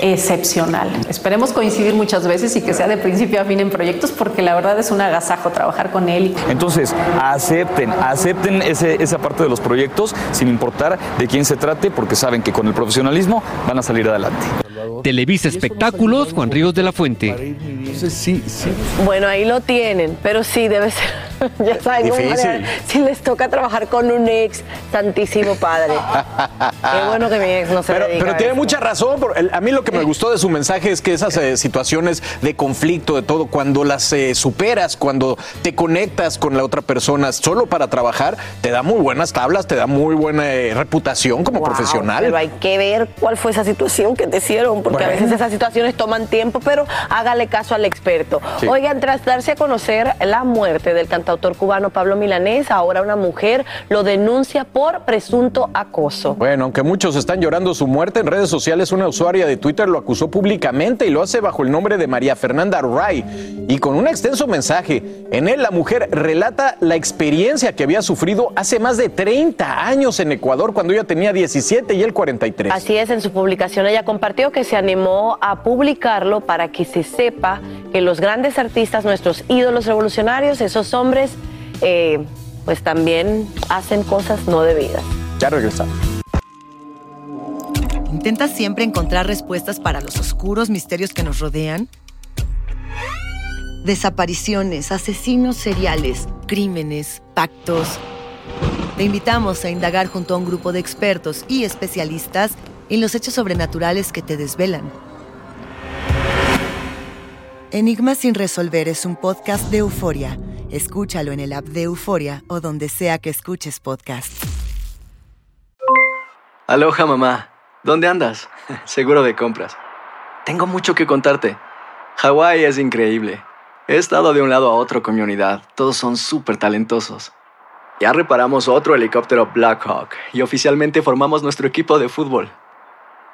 Speaker 32: excepcional. Esperemos coincidir muchas veces y que sea de principio a fin en proyectos porque la verdad es un agasajo trabajar con él.
Speaker 30: Entonces, acepten, acepten ese- esa parte de los proyectos sin importar de quién se trate, porque saben que con el profesionalismo van a salir adelante.
Speaker 29: Televisa Espectáculos, Juan Ríos de la Fuente.
Speaker 5: sí, sí.
Speaker 4: Bueno, ahí lo tienen, pero sí debe ser, (laughs) ya saben, si les toca trabajar con un ex, santísimo padre. (laughs) Qué bueno que mi ex no se
Speaker 7: Pero,
Speaker 4: dedica
Speaker 7: pero
Speaker 4: a
Speaker 7: tiene
Speaker 4: eso.
Speaker 7: mucha razón. por- el- A mí lo que me gustó de su mensaje es que esas eh, situaciones de conflicto, de todo, cuando las eh, superas, cuando te conectas con la otra persona solo para trabajar, te da muy buenas tablas, te da muy buena eh, reputación como
Speaker 4: Wow,
Speaker 7: profesional.
Speaker 4: Pero hay que ver cuál fue esa situación que te hicieron, porque a
Speaker 7: Bueno.
Speaker 4: veces esas situaciones toman tiempo, pero hágale caso al experto.
Speaker 7: Sí.
Speaker 4: Oigan, tras darse a conocer la muerte del cantautor cubano Pablo Milanés, ahora una mujer lo denuncia por presunto acoso.
Speaker 7: Bueno, aunque muchos están llorando su muerte en redes sociales, una usuaria de Twitter lo acusó públicamente y lo hace bajo el nombre de María Fernanda Ray y con un extenso mensaje. En él la mujer relata la experiencia que había sufrido hace más de 30 años en Ecuador cuando ella tenía 17 y él 43.
Speaker 4: Así es, en su publicación ella compartió que se animó a publicarlo para que se sepa que los grandes artistas, nuestros ídolos revolucionarios, esos hombres, eh, pues también hacen cosas no debidas.
Speaker 7: Ya regresamos.
Speaker 33: ¿Intentas siempre encontrar respuestas para los oscuros misterios que nos rodean? Desapariciones, asesinos seriales, crímenes, pactos. Te invitamos a indagar junto a un grupo de expertos y especialistas en los hechos sobrenaturales que te desvelan. Enigma sin resolver es un podcast de euforia. Escúchalo en el app de Euforia o donde sea que escuches podcast.
Speaker 16: Aloha mamá, ¿dónde andas? (laughs) Seguro de compras. Tengo mucho que contarte. Hawái es increíble. He estado de un lado a otro con mi unidad. Todos son súper talentosos. Ya reparamos otro helicóptero Blackhawk y oficialmente formamos nuestro equipo de fútbol.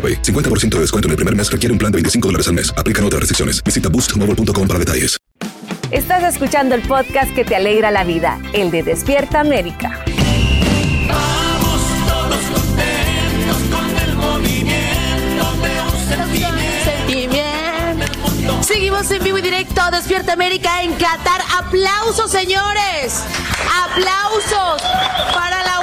Speaker 18: AroPay. 50% de descuento en el primer mes requiere un plan de 25 dólares al mes. Aplican otras restricciones. Visita boostmobile.com para detalles.
Speaker 19: Estás escuchando el podcast que te alegra la vida, el de Despierta América.
Speaker 6: Todos contentos con el movimiento de un sentimiento.
Speaker 8: Seguimos en vivo y directo, Despierta América en Qatar. Aplausos, señores. Aplausos para la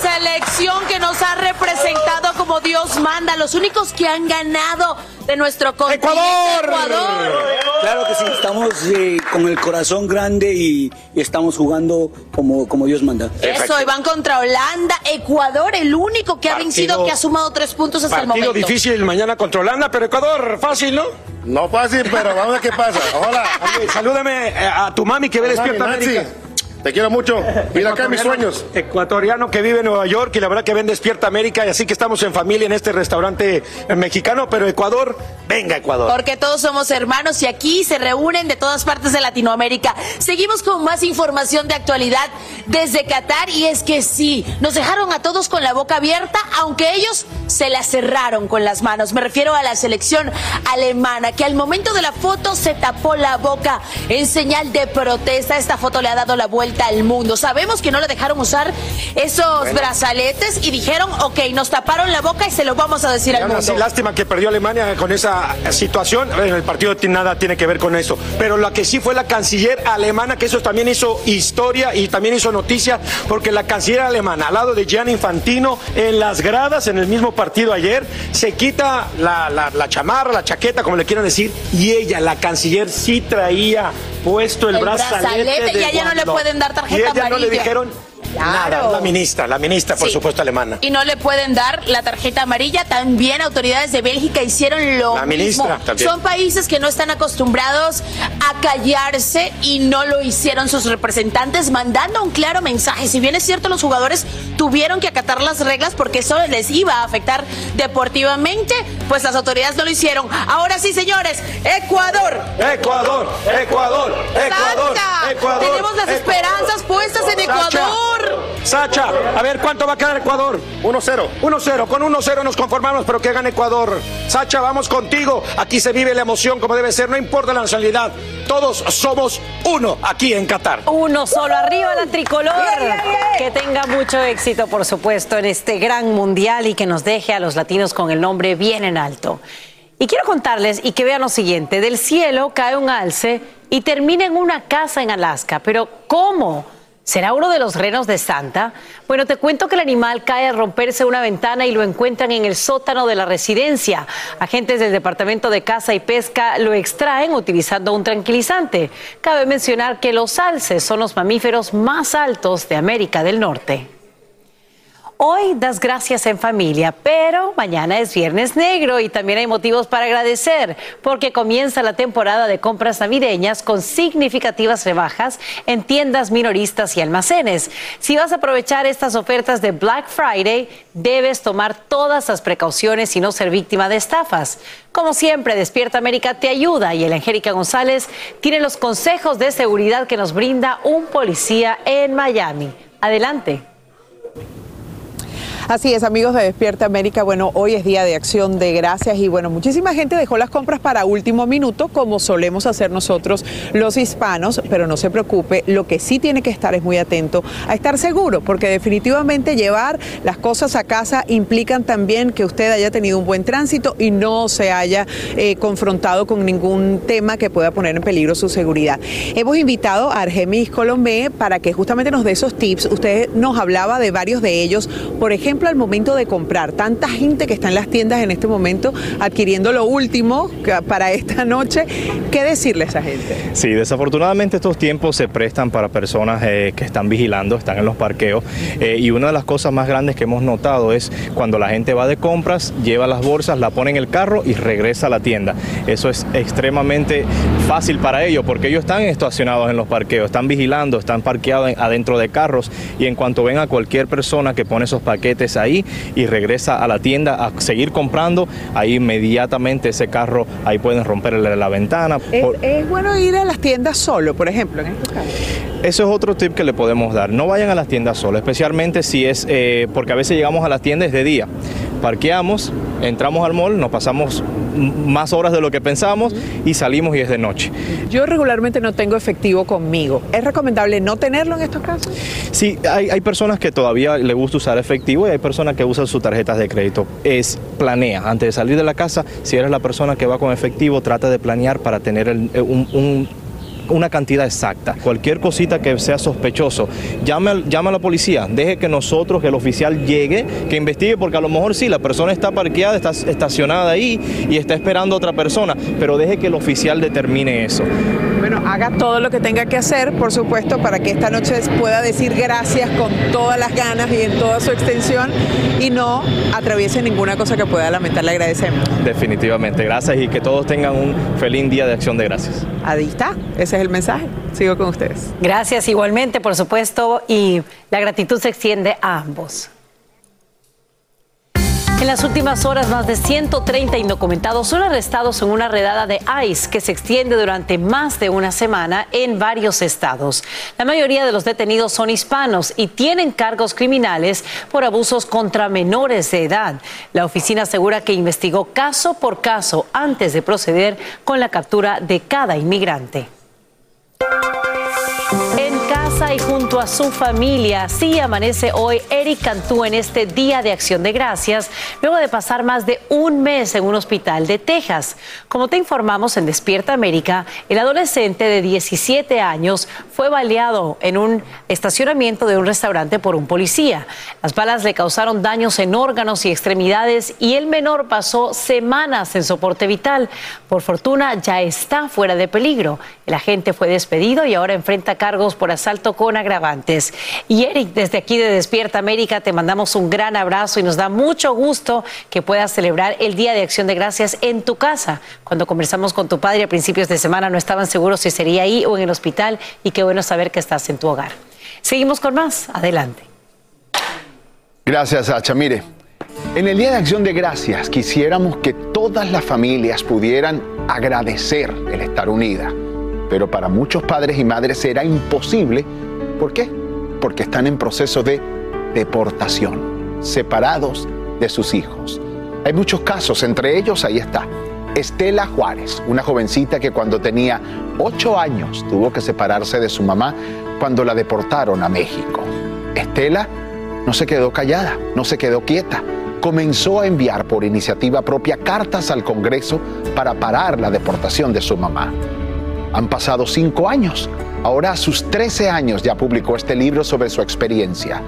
Speaker 8: selección que nos ha representado como Dios manda, los únicos que han ganado de nuestro continente. Ecuador.
Speaker 34: Claro que sí, estamos eh, con el corazón grande y, y estamos jugando como, como Dios manda.
Speaker 8: Eso, y van contra Holanda, Ecuador, el único que ha vencido, que ha sumado tres puntos hasta el
Speaker 9: Partido
Speaker 8: momento.
Speaker 9: difícil mañana contra Holanda, pero Ecuador fácil, ¿no?
Speaker 35: No fácil, pero vamos a ver qué pasa. Hola. (laughs)
Speaker 9: Salúdame eh, a tu mami que ve Despierta
Speaker 35: Nancy,
Speaker 9: América.
Speaker 35: Te quiero mucho. Mira acá mis sueños.
Speaker 9: Ecuatoriano que vive en Nueva York y la verdad que ven Despierta América y así que estamos en familia en este restaurante eh, mexicano, pero Ecuador, venga Ecuador.
Speaker 8: Porque todos somos hermanos y aquí se reúnen de todas partes de Latinoamérica. Seguimos con más información de actualidad desde Qatar y es que sí, nos dejaron a todos con la boca abierta, aunque ellos se la cerraron con las manos. Me refiero a la selección alemana, que al momento de la foto se tapó la boca en señal de protesta. Esta foto le ha dado la vuelta al mundo. Sabemos que no le dejaron usar esos
Speaker 9: Bueno.
Speaker 8: brazaletes y dijeron, ok, nos taparon la boca y se lo vamos a decir al
Speaker 9: aún así,
Speaker 8: mundo.
Speaker 9: lástima que perdió Alemania con esa situación. En el partido ti- nada tiene que ver con eso. Pero la que sí fue la canciller alemana, que eso también hizo historia y también hizo noticia, porque la canciller alemana, al lado de Gianni Infantino, en las gradas, en el mismo partido ayer, se quita la, la- la chamarra, la chaqueta, como le quieran decir, y ella, la canciller, sí traía puesto el,
Speaker 8: El
Speaker 9: brazalete,
Speaker 8: brazalete,
Speaker 9: de
Speaker 8: y a ella no le pueden dar tarjeta
Speaker 9: Y ella no le
Speaker 8: amarilla.
Speaker 9: Nada. La ministra, la ministra, por
Speaker 8: Sí.
Speaker 9: supuesto, alemana.
Speaker 8: Y no le pueden dar la tarjeta amarilla. También autoridades de Bélgica hicieron lo
Speaker 9: La
Speaker 8: mismo.
Speaker 9: ministra también.
Speaker 8: Son países que no están acostumbrados a callarse y no lo hicieron sus representantes, mandando un claro mensaje. Si bien es cierto, los jugadores tuvieron que acatar las reglas porque eso les iba a afectar deportivamente, pues las autoridades no lo hicieron. Ahora sí, señores, Ecuador.
Speaker 9: Ecuador, Ecuador, Ecuador, Ecuador.
Speaker 8: Tenemos las
Speaker 9: Ecuador.
Speaker 8: esperanzas puestas en Ecuador.
Speaker 9: Sacha, a ver cuánto va a quedar Ecuador.
Speaker 36: 1-0.
Speaker 9: 1-0, con 1-0 nos conformamos, pero que gane Ecuador. Sacha, vamos contigo. Aquí se vive la emoción como debe ser, no importa la nacionalidad. Todos somos uno aquí en Qatar.
Speaker 1: Uno solo arriba la tricolor. Que tenga mucho éxito, por supuesto, en este gran mundial y que nos deje a los latinos con el nombre bien en alto. Y quiero contarles y que vean lo siguiente: del cielo cae un alce y termina en una casa en Alaska. Pero ¿cómo? ¿Será uno de los renos de Santa? Bueno, te cuento que el animal cae al romperse una ventana y lo encuentran en el sótano de la residencia. Agentes del Departamento de Caza y Pesca lo extraen utilizando un tranquilizante. Cabe mencionar que los alces son los mamíferos más altos de América del Norte. Hoy das gracias en familia, pero mañana es Viernes Negro y también hay motivos para agradecer, porque comienza la temporada de compras navideñas con significativas rebajas en tiendas minoristas y almacenes. Si vas a aprovechar estas ofertas de Black Friday, debes tomar todas las precauciones y no ser víctima de estafas. Como siempre, Despierta América te ayuda y el Angélica González tiene los consejos de seguridad que nos brinda un policía en Miami. Adelante.
Speaker 27: Así es, amigos de Despierta América. Bueno, hoy es día de acción de gracias y bueno, muchísima gente dejó las compras para último minuto, como solemos hacer nosotros los hispanos, pero no se preocupe, lo que sí tiene que estar es muy atento a estar seguro, porque definitivamente llevar las cosas a casa implican también que usted haya tenido un buen tránsito y no se haya eh, confrontado con ningún tema que pueda poner en peligro su seguridad. Hemos invitado a Argemis Colombé para que justamente nos dé esos tips. Usted nos hablaba de varios de ellos, por ejemplo, al momento de comprar. Tanta gente que está en las tiendas en este momento adquiriendo lo último para esta noche. ¿Qué decirle a esa gente?
Speaker 37: Sí, desafortunadamente estos tiempos se prestan para personas eh, que están vigilando, están en los parqueos eh, y una de las cosas más grandes que hemos notado es cuando la gente va de compras, lleva las bolsas, la pone en el carro y regresa a la tienda. Eso es extremadamente fácil para ellos porque ellos están estacionados en los parqueos, están vigilando, están parqueados en- adentro de carros y en cuanto ven a cualquier persona que pone esos paquetes ahí y regresa a la tienda a seguir comprando, ahí inmediatamente ese carro, ahí pueden romperle la ventana.
Speaker 27: Es,
Speaker 37: Por-
Speaker 27: es bueno ir a las tiendas solo, por ejemplo, en estos casos.
Speaker 37: eso es otro tip que le podemos dar. No vayan a las tiendas solo, especialmente si es, eh, porque a veces llegamos a las tiendas de día. Parqueamos, entramos al mall, nos pasamos más horas de lo que pensábamos y salimos y es de noche.
Speaker 27: Yo regularmente no tengo efectivo conmigo. ¿Es recomendable no tenerlo en estos casos?
Speaker 37: Sí, hay, hay personas que todavía le gusta usar efectivo y hay personas que usan sus tarjetas de crédito. Es planea, antes de salir de la casa, si eres la persona que va con efectivo, trata de planear para tener el- eh, un- un una cantidad exacta. Cualquier cosita que sea sospechoso, llame, llame a la policía, deje que nosotros, que el oficial llegue, que investigue, porque a lo mejor sí, la persona está parqueada, está estacionada ahí y está esperando a otra persona, pero deje que el oficial determine eso.
Speaker 27: Bueno, haga todo lo que tenga que hacer, por supuesto, para que esta noche pueda decir gracias con todas las ganas y en toda su extensión y no atraviese ninguna cosa que pueda lamentar. Le agradecemos.
Speaker 37: Definitivamente, gracias y que todos tengan un feliz día de acción de gracias.
Speaker 27: Ahí está, ese es el mensaje. Sigo con ustedes.
Speaker 1: Gracias igualmente, por supuesto, y la gratitud se extiende a ambos. En las últimas horas, más de 130 indocumentados son arrestados en una redada de ICE que se extiende durante más de una semana en varios estados. La mayoría de los detenidos son hispanos y tienen cargos criminales por abusos contra menores de edad. La oficina asegura que investigó caso por caso antes de proceder con la captura de cada inmigrante. En casa y junto a su familia. Así amanece hoy Eric Cantú en este Día de Acción de Gracias, luego de pasar más de un mes en un hospital de Texas. Como te informamos en Despierta América, el adolescente de 17 años fue baleado en un estacionamiento de un restaurante por un policía. Las balas le causaron daños en órganos y extremidades y el menor pasó semanas en soporte vital. Por fortuna ya está fuera de peligro. El agente fue despedido y ahora enfrenta cargos por asalto con agravantes. Y Eric, desde aquí de Despierta América, te mandamos un gran abrazo y nos da mucho gusto que puedas celebrar el Día de Acción de Gracias en tu casa. Cuando conversamos con tu padre a principios de semana no estaban seguros si sería ahí o en el hospital y qué bueno saber que estás en tu hogar. Seguimos con más. Adelante.
Speaker 5: Gracias, Sacha. Mire, en el Día de Acción de Gracias quisiéramos que todas las familias pudieran agradecer el estar unidas. Pero para muchos padres y madres será imposible. ¿Por qué? Porque están en proceso de deportación, separados de sus hijos. Hay muchos casos, entre ellos ahí está. Estela Juárez, una jovencita que cuando tenía ocho años tuvo que separarse de su mamá cuando la deportaron a México. Estela no se quedó callada, no se quedó quieta. Comenzó a enviar por iniciativa propia cartas al Congreso para parar la deportación de su mamá. Han pasado cinco años. Ahora a sus 13 años ya publicó este libro sobre su experiencia.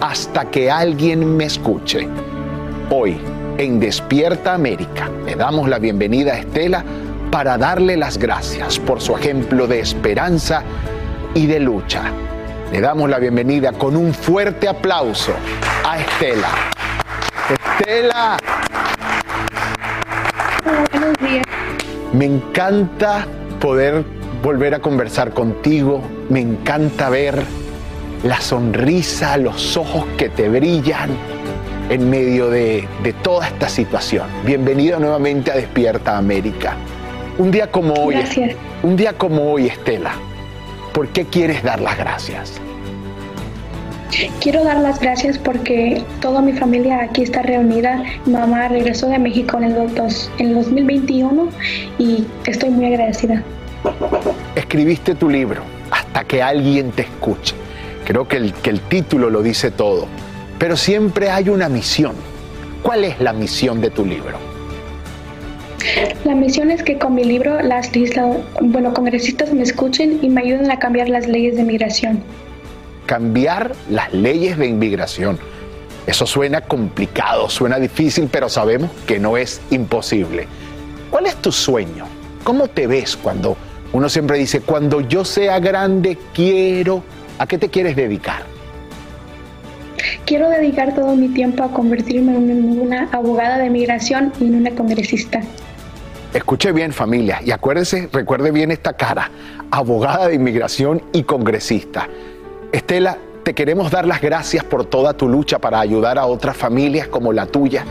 Speaker 5: Hasta que alguien me escuche. Hoy, en Despierta América, le damos la bienvenida a Estela para darle las gracias por su ejemplo de esperanza y de lucha. Le damos la bienvenida con un fuerte aplauso a Estela. Estela.
Speaker 38: Buenos días.
Speaker 5: Me encanta poder volver a conversar contigo. Me encanta ver la sonrisa, los ojos que te brillan en medio de, de toda esta situación. Bienvenido nuevamente a Despierta América. Un día como hoy,
Speaker 38: Gracias.
Speaker 5: un día como hoy, Estela, ¿por qué quieres dar las gracias?
Speaker 38: Quiero dar las gracias porque toda mi familia aquí está reunida. Mi mamá regresó de México en el, dos- en el 2021 y estoy muy agradecida.
Speaker 5: Escribiste tu libro, hasta que alguien te escuche. Creo que el, que el título lo dice todo, pero siempre hay una misión. ¿Cuál es la misión de tu libro?
Speaker 38: La misión es que con mi libro las bueno, congresistas me escuchen y me ayuden a cambiar las leyes de migración.
Speaker 5: Cambiar las leyes de inmigración. Eso suena complicado, suena difícil, pero sabemos que no es imposible. ¿Cuál es tu sueño? ¿Cómo te ves cuando uno siempre dice, cuando yo sea grande quiero... ¿A qué te quieres dedicar?
Speaker 38: Quiero dedicar todo mi tiempo a convertirme en una abogada de migración y en una congresista.
Speaker 5: Escuche bien familia y acuérdese, recuerde bien esta cara, abogada de inmigración y congresista. Estela, te queremos dar las gracias por toda tu lucha para ayudar a otras familias como la tuya.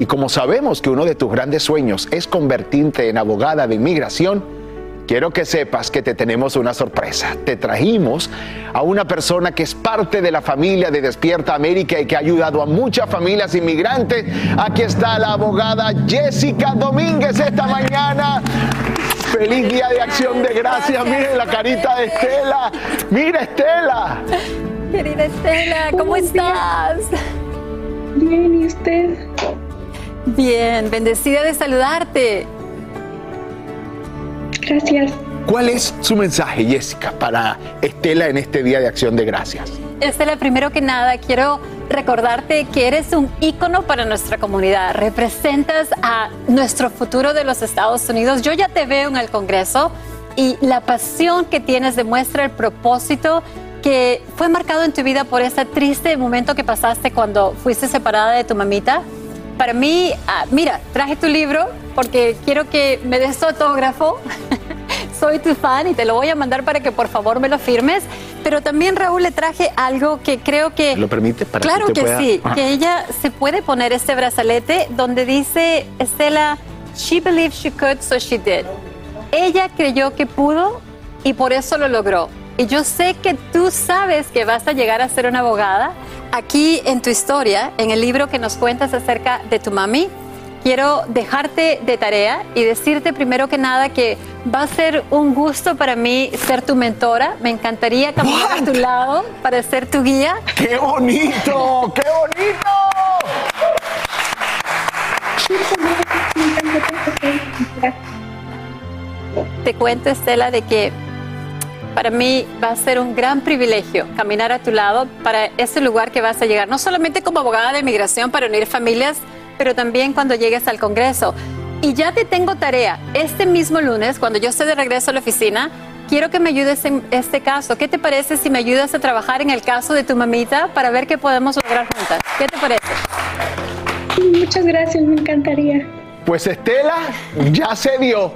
Speaker 5: Y como sabemos que uno de tus grandes sueños es convertirte en abogada de inmigración, quiero que sepas que te tenemos una sorpresa. Te trajimos a una persona que es parte de la familia de Despierta América y que ha ayudado a muchas familias inmigrantes. Aquí está la abogada Jessica Domínguez esta mañana. Feliz día de acción de gracias. Miren la carita de Estela. Mira Estela.
Speaker 39: Querida Estela, ¿cómo estás?
Speaker 38: Bien, ¿y usted?
Speaker 39: Bien, bendecida de saludarte.
Speaker 38: Gracias.
Speaker 5: ¿Cuál es su mensaje, Jessica, para Estela en este día de acción de gracias?
Speaker 39: Estela, primero que nada, quiero recordarte que eres un ícono para nuestra comunidad. Representas a nuestro futuro de los Estados Unidos. Yo ya te veo en el Congreso y la pasión que tienes demuestra el propósito que fue marcado en tu vida por ese triste momento que pasaste cuando fuiste separada de tu mamita. Para mí, ah, mira, traje tu libro porque quiero que me des autógrafo. (laughs) Soy tu fan y te lo voy a mandar para que por favor me lo firmes. Pero también, Raúl, le traje algo que creo que...
Speaker 5: ¿Lo permite para
Speaker 39: claro
Speaker 5: que
Speaker 39: que,
Speaker 5: usted pueda-
Speaker 39: sí,
Speaker 5: Ajá.
Speaker 39: que ella se puede poner este brazalete donde dice, Estela, she believed she could, so she did. Ella creyó que pudo y por eso lo logró. Y yo sé que tú sabes que vas a llegar a ser una abogada. Aquí en tu historia, en el libro que nos cuentas acerca de tu mami, quiero dejarte de tarea y decirte primero que nada que va a ser un gusto para mí ser tu mentora. Me encantaría caminar a tu lado para ser tu guía.
Speaker 5: ¡Qué bonito! ¡Qué bonito!
Speaker 39: Te cuento, Estela, de que para mí va a ser un gran privilegio caminar a tu lado para ese lugar que vas a llegar, no solamente como abogada de migración para unir familias, pero también cuando llegues al Congreso. Y ya te tengo tarea. Este mismo lunes, cuando yo esté de regreso a la oficina, quiero que me ayudes en este caso. ¿Qué te parece si me ayudas a trabajar en el caso de tu mamita para ver qué podemos lograr juntas? ¿Qué te parece?
Speaker 38: Muchas gracias, me encantaría.
Speaker 5: Pues Estela, ya se dio.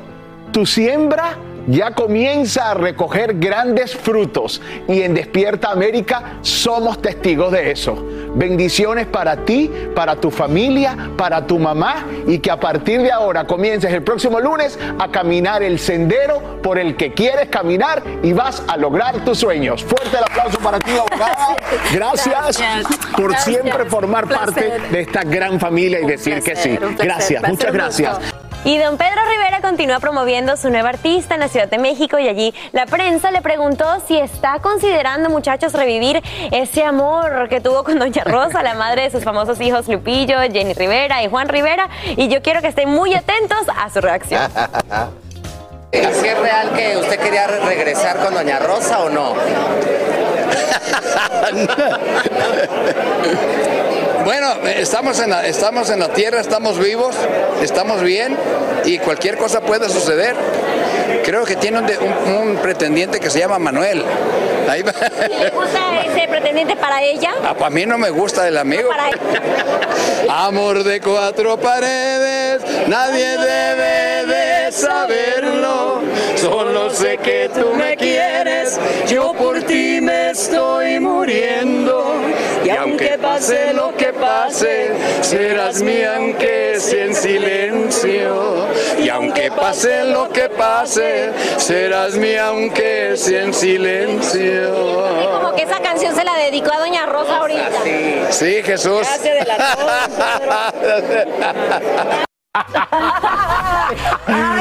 Speaker 5: Tu siembra ya comienza a recoger grandes frutos y en Despierta América somos testigos de eso. Bendiciones para ti, para tu familia, para tu mamá y que a partir de ahora comiences el próximo lunes a caminar el sendero por el que quieres caminar y vas a lograr tus sueños. Fuerte el aplauso para ti, abogada. (laughs) Gracias, por
Speaker 6: Gracias.
Speaker 5: siempre formar parte de esta gran familia y decir que sí. Gracias, muchas gracias.
Speaker 6: Y don Pedro Rivera continúa promoviendo su nueva artista en la Ciudad de México y allí la prensa le preguntó si está considerando, muchachos, revivir ese amor que tuvo con doña (laughs) Rosa, la madre de sus famosos hijos Lupillo, Jenny Rivera y Juan Rivera. Y yo quiero que estén muy atentos a su reacción. (laughs)
Speaker 40: ¿Si es real que usted quería re- regresar con Doña Rosa o no? (laughs)
Speaker 37: Bueno, estamos en, la, estamos en la tierra, estamos vivos, estamos bien y cualquier cosa puede suceder. Creo que tiene un, de- un- un pretendiente que se llama Manuel. Ahí va.
Speaker 6: ¿Le gusta ese pretendiente para ella?
Speaker 37: Ah, pues a mí no me gusta el amigo.
Speaker 6: Para
Speaker 37: Amor de cuatro paredes, nadie debe de saberlo. Solo sé que tú me quieres, yo por ti me estoy muriendo. Y aunque pase lo que pase, serás mía aunque sea en silencio. Y aunque pase lo que pase, serás mía aunque sea en silencio.
Speaker 6: Como que esa canción se la dedicó a doña Rosa ahorita.
Speaker 37: Sí, Jesús.
Speaker 6: Gracias de (laughs)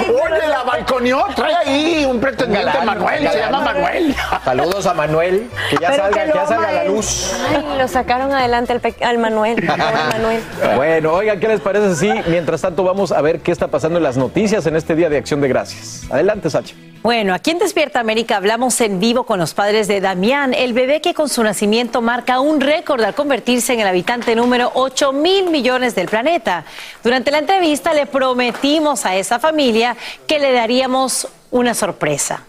Speaker 5: Oye, la balconeó, trae ahí un pretendiente
Speaker 7: Galán,
Speaker 5: Manuel, se llama Manuel.
Speaker 7: Saludos a Manuel, que ya
Speaker 6: Pero
Speaker 7: salga,
Speaker 6: que
Speaker 7: ya salga a la luz.
Speaker 6: Ay, lo sacaron adelante al, pe- al Manuel. Pobre (laughs) Manuel.
Speaker 7: Bueno, oigan, ¿qué les parece si mientras tanto vamos a ver qué está pasando en las noticias en este Día de Acción de Gracias? Adelante, Sacha.
Speaker 1: Bueno, aquí en Despierta América hablamos en vivo con los padres de Damián, el bebé que con su nacimiento marca un récord al convertirse en el habitante número 8 mil millones del planeta. Durante la entrevista le prometimos a esa familia que le daríamos una sorpresa.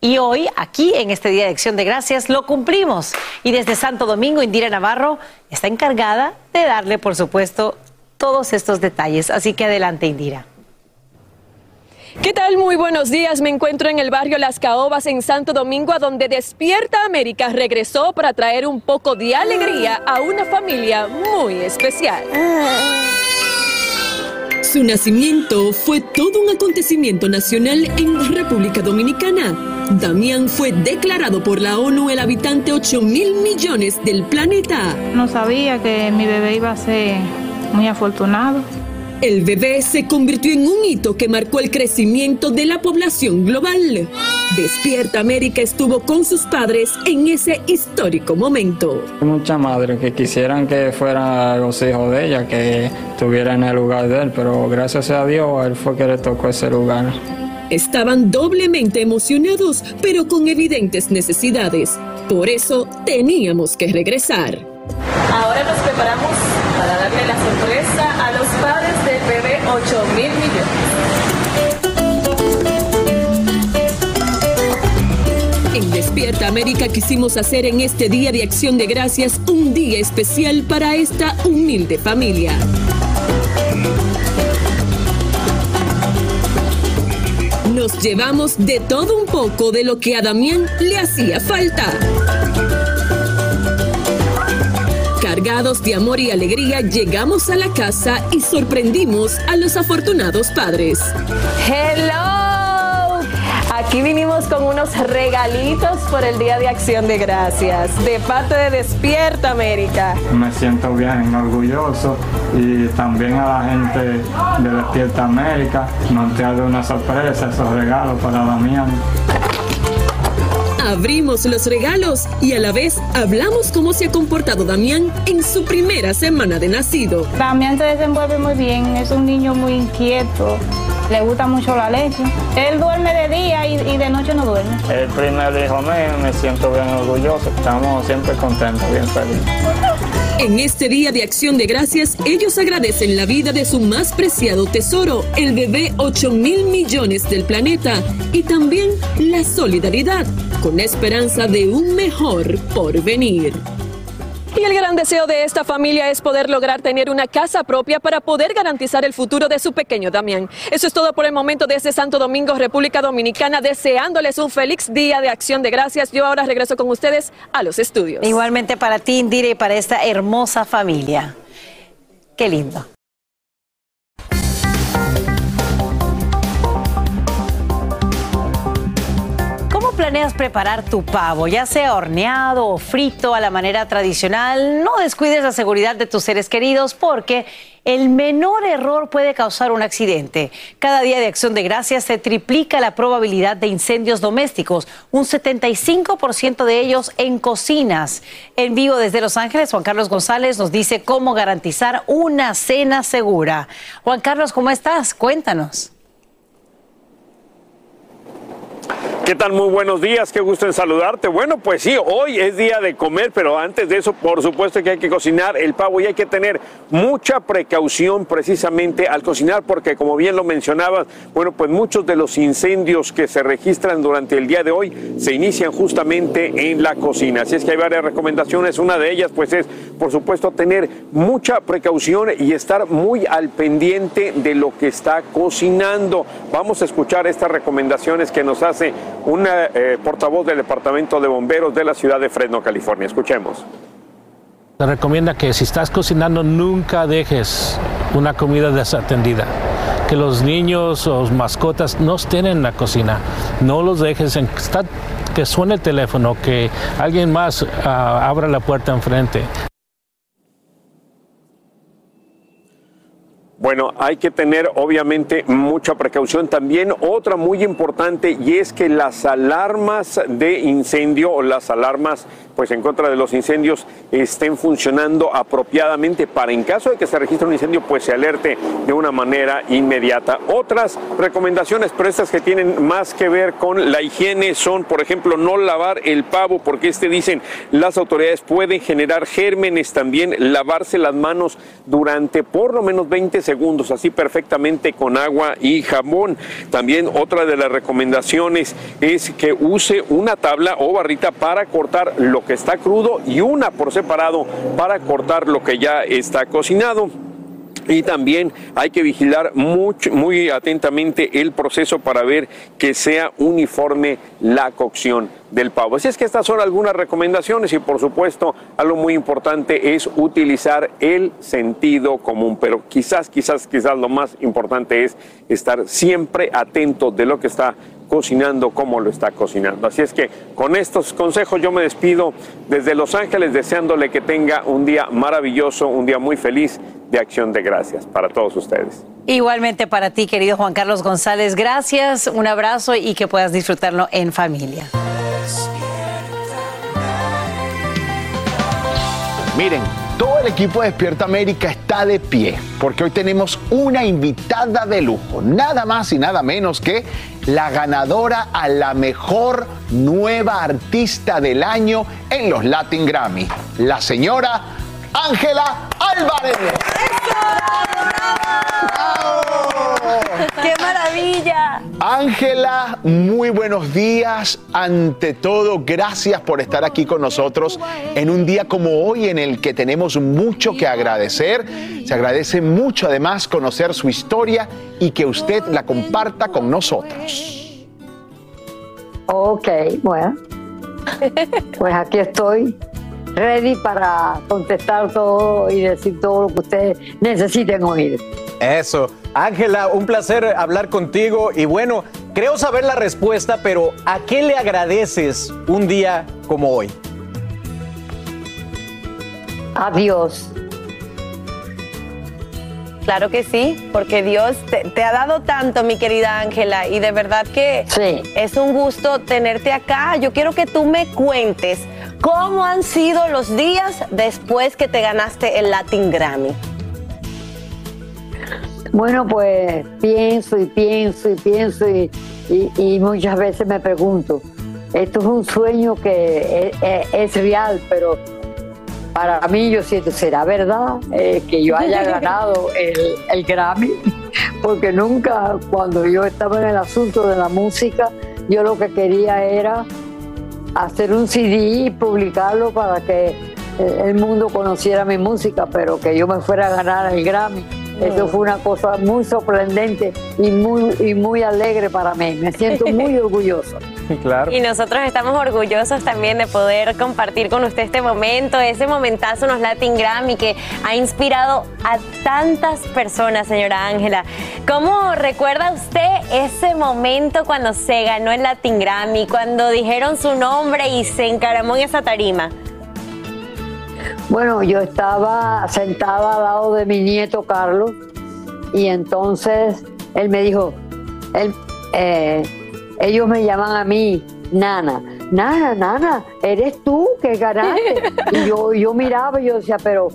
Speaker 1: Y hoy, aquí en este Día de Acción de Gracias, lo cumplimos. Y desde Santo Domingo, Indira Navarro está encargada de darle, por supuesto, todos estos detalles. Así que adelante, Indira.
Speaker 41: ¿Qué tal? Muy buenos días. Me encuentro en el barrio Las Caobas en Santo Domingo, a donde Despierta América regresó para traer un poco de alegría a una familia muy especial.
Speaker 42: Su nacimiento fue todo un acontecimiento nacional en República Dominicana. Damián fue declarado por la ONU el habitante 8 mil millones del planeta.
Speaker 43: No sabía que mi bebé iba a ser muy afortunado.
Speaker 42: El bebé se convirtió en un hito que marcó el crecimiento de la población global. Despierta América estuvo con sus padres en ese histórico momento.
Speaker 44: Hay muchas madres que quisieran que fueran los hijos de ella, que estuvieran en el lugar de él, pero gracias a Dios a él fue que le tocó ese lugar.
Speaker 42: Estaban doblemente emocionados, pero con evidentes necesidades. Por eso teníamos que regresar.
Speaker 41: Ahora nos preparamos para darle la sorpresa a los padres 8 mil millones.
Speaker 42: En Despierta América quisimos hacer en este Día de Acción de Gracias un día especial para esta humilde familia. Nos llevamos de todo un poco de lo que a Damián le hacía falta. Cargados de amor y alegría, llegamos a la casa y sorprendimos a los afortunados padres.
Speaker 45: Hello.
Speaker 42: Aquí vinimos con unos regalitos por el Día de Acción de Gracias, de parte de Despierta América.
Speaker 46: Me siento bien orgulloso y también a la gente de Despierta América nos trae una sorpresa, esos regalos para Damián.
Speaker 47: Abrimos los regalos y a la vez hablamos cómo se ha comportado Damián en su primera semana de nacido.
Speaker 48: Damián se desenvuelve muy bien, es un niño muy inquieto, le gusta mucho la leche. Él duerme de día y, y de noche no duerme.
Speaker 46: El primer hijo mío, me siento bien orgulloso, estamos siempre contentos, bien felices.
Speaker 47: En este día de acción de gracias, ellos agradecen la vida de su más preciado tesoro, el bebé 8 mil millones del planeta, y también la solidaridad, con la esperanza de un mejor porvenir.
Speaker 42: Y el gran deseo de esta familia es poder lograr tener una casa propia para poder garantizar el futuro de su pequeño Damián. Eso es todo por el momento desde Santo Domingo, República Dominicana, deseándoles un feliz día de acción de gracias. Yo ahora regreso con ustedes a los estudios.
Speaker 1: Igualmente para ti, Indira, y para esta hermosa familia. Qué lindo. Planeas preparar tu pavo? Ya sea horneado o frito a la manera tradicional, no descuides la seguridad de tus seres queridos porque el menor error puede causar un accidente. Cada día de acción de gracias se triplica la probabilidad de incendios domésticos, un 75% de ellos en cocinas. En vivo desde Los Ángeles, Juan Carlos González nos dice cómo garantizar una cena segura. Juan Carlos, ¿cómo estás? Cuéntanos.
Speaker 49: ¿Qué tal? Muy buenos días, qué gusto en saludarte. Bueno, pues sí, hoy es día de comer, pero antes de eso, por supuesto que hay que cocinar el pavo y hay que tener mucha precaución precisamente al cocinar, porque como bien lo mencionabas, bueno, pues muchos de los incendios que se registran durante el día de hoy se inician justamente en la cocina. Así es que hay varias recomendaciones. Una de ellas, pues es, por supuesto, tener mucha precaución y estar muy al pendiente de lo que está cocinando. Vamos a escuchar estas recomendaciones que nos hace una eh, portavoz del Departamento de Bomberos de la ciudad de Fresno, California. Escuchemos.
Speaker 31: Se recomienda que si estás cocinando nunca dejes una comida desatendida. Que los niños o mascotas no estén en la cocina. No los dejes en, está- que suene el teléfono, que alguien más ah, abra la puerta enfrente.
Speaker 49: Bueno, hay que tener obviamente mucha precaución. También otra muy importante y es que las alarmas de incendio o las alarmas pues en contra de los incendios estén funcionando apropiadamente para en caso de que se registre un incendio pues se alerte de una manera inmediata. Otras recomendaciones, pero estas que tienen más que ver con la higiene son, por ejemplo, no lavar el pavo porque este dicen las autoridades pueden generar gérmenes también, lavarse las manos durante por lo menos 20 segundos, así perfectamente con agua y jabón. También otra de las recomendaciones es que use una tabla o barrita para cortar lo que está crudo y una por separado para cortar lo que ya está cocinado. Y también hay que vigilar mucho, muy atentamente el proceso para ver que sea uniforme la cocción del pavo. Así es que estas son algunas recomendaciones y por supuesto algo muy importante es utilizar el sentido común, pero quizás, quizás, quizás lo más importante es estar siempre atento de lo que está cocinando, cómo lo está cocinando. Así es que con estos consejos yo me despido desde Los Ángeles deseándole que tenga un día maravilloso, un día muy feliz de acción de gracias para todos ustedes.
Speaker 1: Igualmente para ti, querido Juan Carlos González, gracias, un abrazo y que puedas disfrutarlo en familia.
Speaker 5: Miren, todo el equipo de Despierta América está de pie porque hoy tenemos una invitada de lujo, nada más y nada menos que la ganadora a la mejor nueva artista del año en los Latin Grammy, la señora Ángela Álvarez.
Speaker 4: ¡Qué maravilla!
Speaker 5: Ángela, muy buenos días. Ante todo, gracias por estar aquí con nosotros en un día como hoy en el que tenemos mucho que agradecer. Se agradece mucho además conocer su historia y que usted la comparta con nosotros.
Speaker 50: Ok, bueno. Pues aquí estoy, ready para contestar todo y decir todo lo que ustedes necesiten oír.
Speaker 7: Eso. Ángela, un placer hablar contigo y bueno, Creo saber la respuesta, pero ¿a qué le agradeces un día como hoy?
Speaker 50: Adiós.
Speaker 6: Claro que sí, porque Dios te, te ha dado tanto, mi querida Ángela, y de verdad que es un gusto tenerte acá. Yo quiero que tú me cuentes cómo han sido los días después que te ganaste el Latin Grammy.
Speaker 50: Bueno, pues pienso y pienso y pienso y, y- y muchas veces me pregunto, esto es un sueño que es, es- es real, pero para mí yo siento, ¿será verdad eh, que yo haya (laughs) ganado el, el Grammy? Porque nunca, cuando yo estaba en el asunto de la música, yo lo que quería era hacer un CD y publicarlo para que eh, el mundo conociera mi música, pero que yo me fuera a ganar el Grammy. Eso fue una cosa muy sorprendente y muy, y muy alegre para mí. Me siento muy (laughs) orgullosa.
Speaker 7: Claro.
Speaker 6: Y nosotros estamos orgullosos también de poder compartir con usted este momento, ese momentazo en los Latin Grammy que ha inspirado a tantas personas, señora Ángela. ¿Cómo recuerda usted ese momento cuando se ganó el Latin Grammy, cuando dijeron su nombre y se encaramó en esa tarima?
Speaker 50: Bueno, yo estaba sentada al lado de mi nieto Carlos y entonces él me dijo, él, eh, ellos me llaman a mí Nana. Nana, Nana, eres tú que ganaste. (laughs) Y yo, yo miraba y yo decía, pero,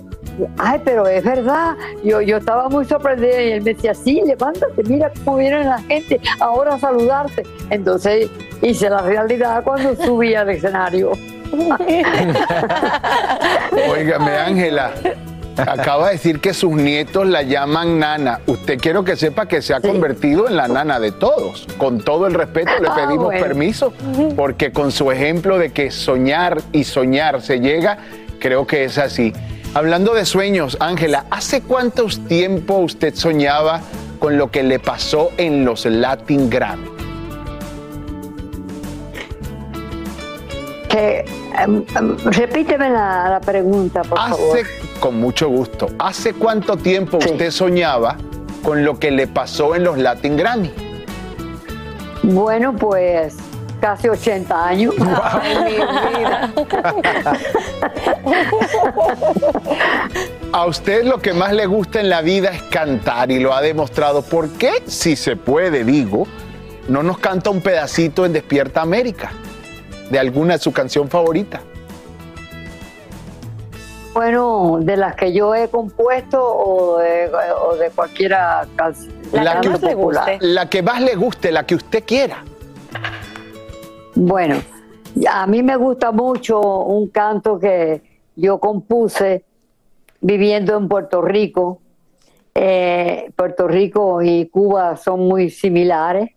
Speaker 50: ay, pero es verdad. Yo, yo estaba muy sorprendida y él me decía, sí, levántate, mira cómo viene la gente ahora a saludarte. Entonces hice la realidad cuando subí al escenario. (laughs)
Speaker 5: Óigame, Ángela. Acaba de decir que sus nietos la llaman nana. Usted quiero que sepa que se ha convertido en la nana de todos. Con todo el respeto le
Speaker 50: Ah,
Speaker 5: pedimos
Speaker 50: bueno.
Speaker 5: permiso, porque con su ejemplo de que soñar y soñar se llega, creo que es así. Hablando de sueños, Ángela, ¿hace cuánto tiempo usted soñaba con lo que le pasó en los Latin Grammy?
Speaker 50: Que, em, em, repíteme la, la pregunta, por favor.
Speaker 5: Hace, con mucho gusto, ¿hace cuánto tiempo usted soñaba con lo que le pasó en los Latin Grammy?
Speaker 50: Bueno, pues casi 80 años. (laughs) (laughs)
Speaker 5: A usted lo que más le gusta en la vida es cantar y lo ha demostrado. ¿Por qué, si se puede, digo, no nos canta un pedacito en Despierta América de alguna de su canción favorita?
Speaker 50: Bueno, de las que yo he compuesto o de, o de cualquiera canción.
Speaker 5: que,
Speaker 50: popular.
Speaker 5: la que más le guste, la que usted quiera.
Speaker 50: Bueno, a mí me gusta mucho un canto que yo compuse viviendo en Puerto Rico. Eh, Puerto Rico y Cuba son muy similares.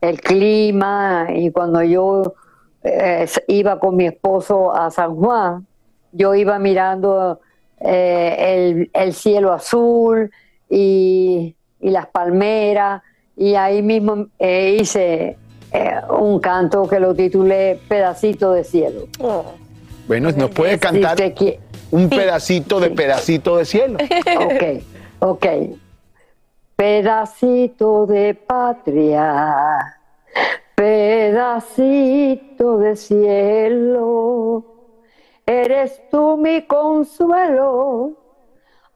Speaker 50: El clima y cuando yo eh, iba con mi esposo a San Juan, yo iba mirando eh, el, el cielo azul y, y las palmeras y ahí mismo eh, hice un canto que lo titulé Pedacito de cielo.
Speaker 5: Bueno, nos puede cantar un pedacito de pedacito de cielo. (laughs)
Speaker 50: Ok, ok. Pedacito de patria, pedacito de cielo, eres tú mi consuelo,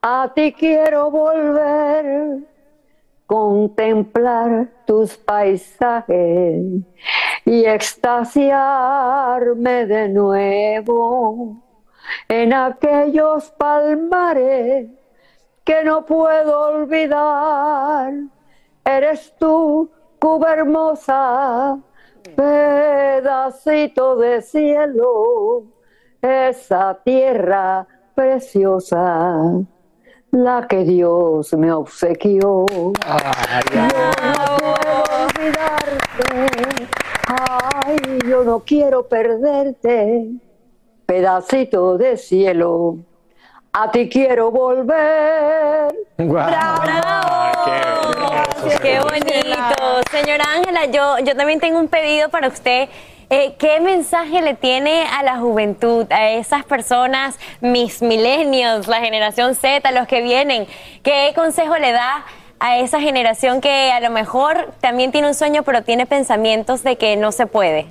Speaker 50: a ti quiero volver, contemplar tus paisajes y extasiarme de nuevo en aquellos palmares que no puedo olvidar. Eres tú, Cuba hermosa, pedacito de cielo, esa tierra preciosa, la que Dios me obsequió. Yo no puedo olvidarte, ay, yo no quiero perderte, pedacito de cielo. A ti quiero volver.
Speaker 6: Qué bonito. Señora Ángela, yo, yo también tengo un pedido para usted. Eh, ¿Qué mensaje le tiene a la juventud, a esas personas, mis millennials, la generación Z, los que vienen? ¿Qué consejo le da a esa generación que a lo mejor también tiene un sueño, pero tiene pensamientos de que no se puede?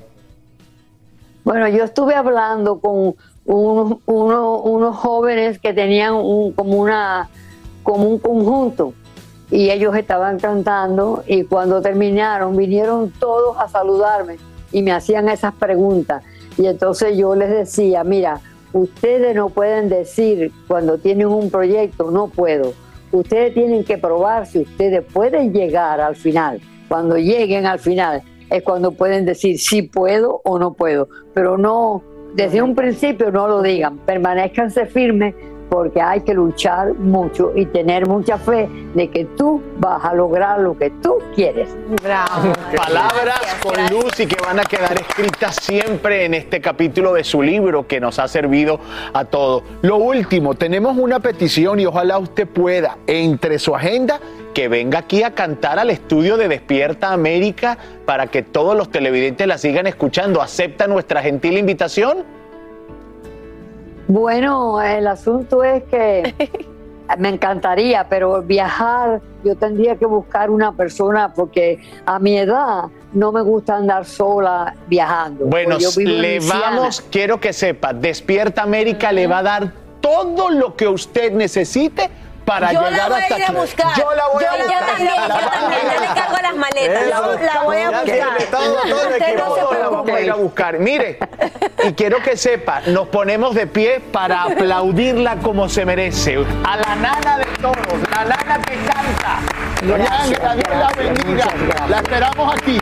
Speaker 50: Bueno, yo estuve hablando con unos, uno- unos jóvenes que tenían un, como, una, como un conjunto y ellos estaban cantando y cuando terminaron vinieron todos a saludarme y me hacían esas preguntas. Y entonces yo les decía, mira, ustedes no pueden decir cuando tienen un proyecto, no puedo. Ustedes tienen que probar si ustedes pueden llegar al final. Cuando lleguen al final es cuando pueden decir si puedo o no puedo. Pero no, desde un principio no lo digan. Permanezcanse firmes porque hay que luchar mucho y tener mucha fe de que tú vas a lograr lo que tú quieres.
Speaker 1: Bravo. (laughs)
Speaker 5: Palabras con luz y que van a quedar escritas siempre en este capítulo de su libro que nos ha servido a todos. Lo último, tenemos una petición y ojalá usted pueda, entre su agenda, que venga aquí a cantar al estudio de Despierta América para que todos los televidentes la sigan escuchando. ¿Acepta nuestra gentil invitación?
Speaker 50: Bueno, el asunto es que (laughs) me encantaría, pero viajar, yo tendría que buscar una persona porque a mi edad no me gusta andar sola viajando.
Speaker 5: Bueno,
Speaker 50: Pues yo vivo en
Speaker 5: le vamos, quiero que sepa, Despierta América le va a dar todo lo que usted necesite para
Speaker 4: Yo la
Speaker 5: llegar
Speaker 4: voy a
Speaker 5: hasta
Speaker 4: ir a
Speaker 5: aquí.
Speaker 4: buscar.
Speaker 5: Yo la voy
Speaker 4: Yo-
Speaker 5: a
Speaker 4: yo
Speaker 5: buscar.
Speaker 4: también, yo también, yo le cargo las maletas.
Speaker 5: Eso.
Speaker 4: Yo la voy a buscar.
Speaker 5: todo, el
Speaker 4: no se
Speaker 5: Todo la vamos a ir a buscar. Mire, y quiero que sepa, nos ponemos de pie para aplaudirla como se merece. A la nana de todos, la nana que canta. Doña Ángela, Dios la bendiga. La esperamos aquí.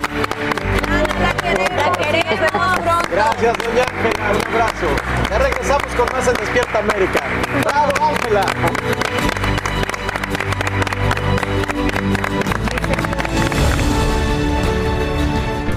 Speaker 7: Gracias, doña Ángela. Un abrazo. Ya regresamos con más en Despierta América. ¡Bravo,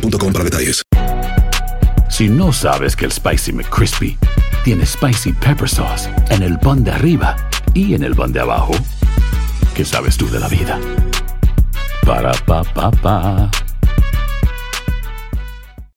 Speaker 18: para detalles.
Speaker 51: Si no sabes que el Spicy McCrispy tiene Spicy Pepper Sauce en el pan de arriba y en el pan de abajo, ¿qué sabes tú de la vida? Para, pa, pa, pa.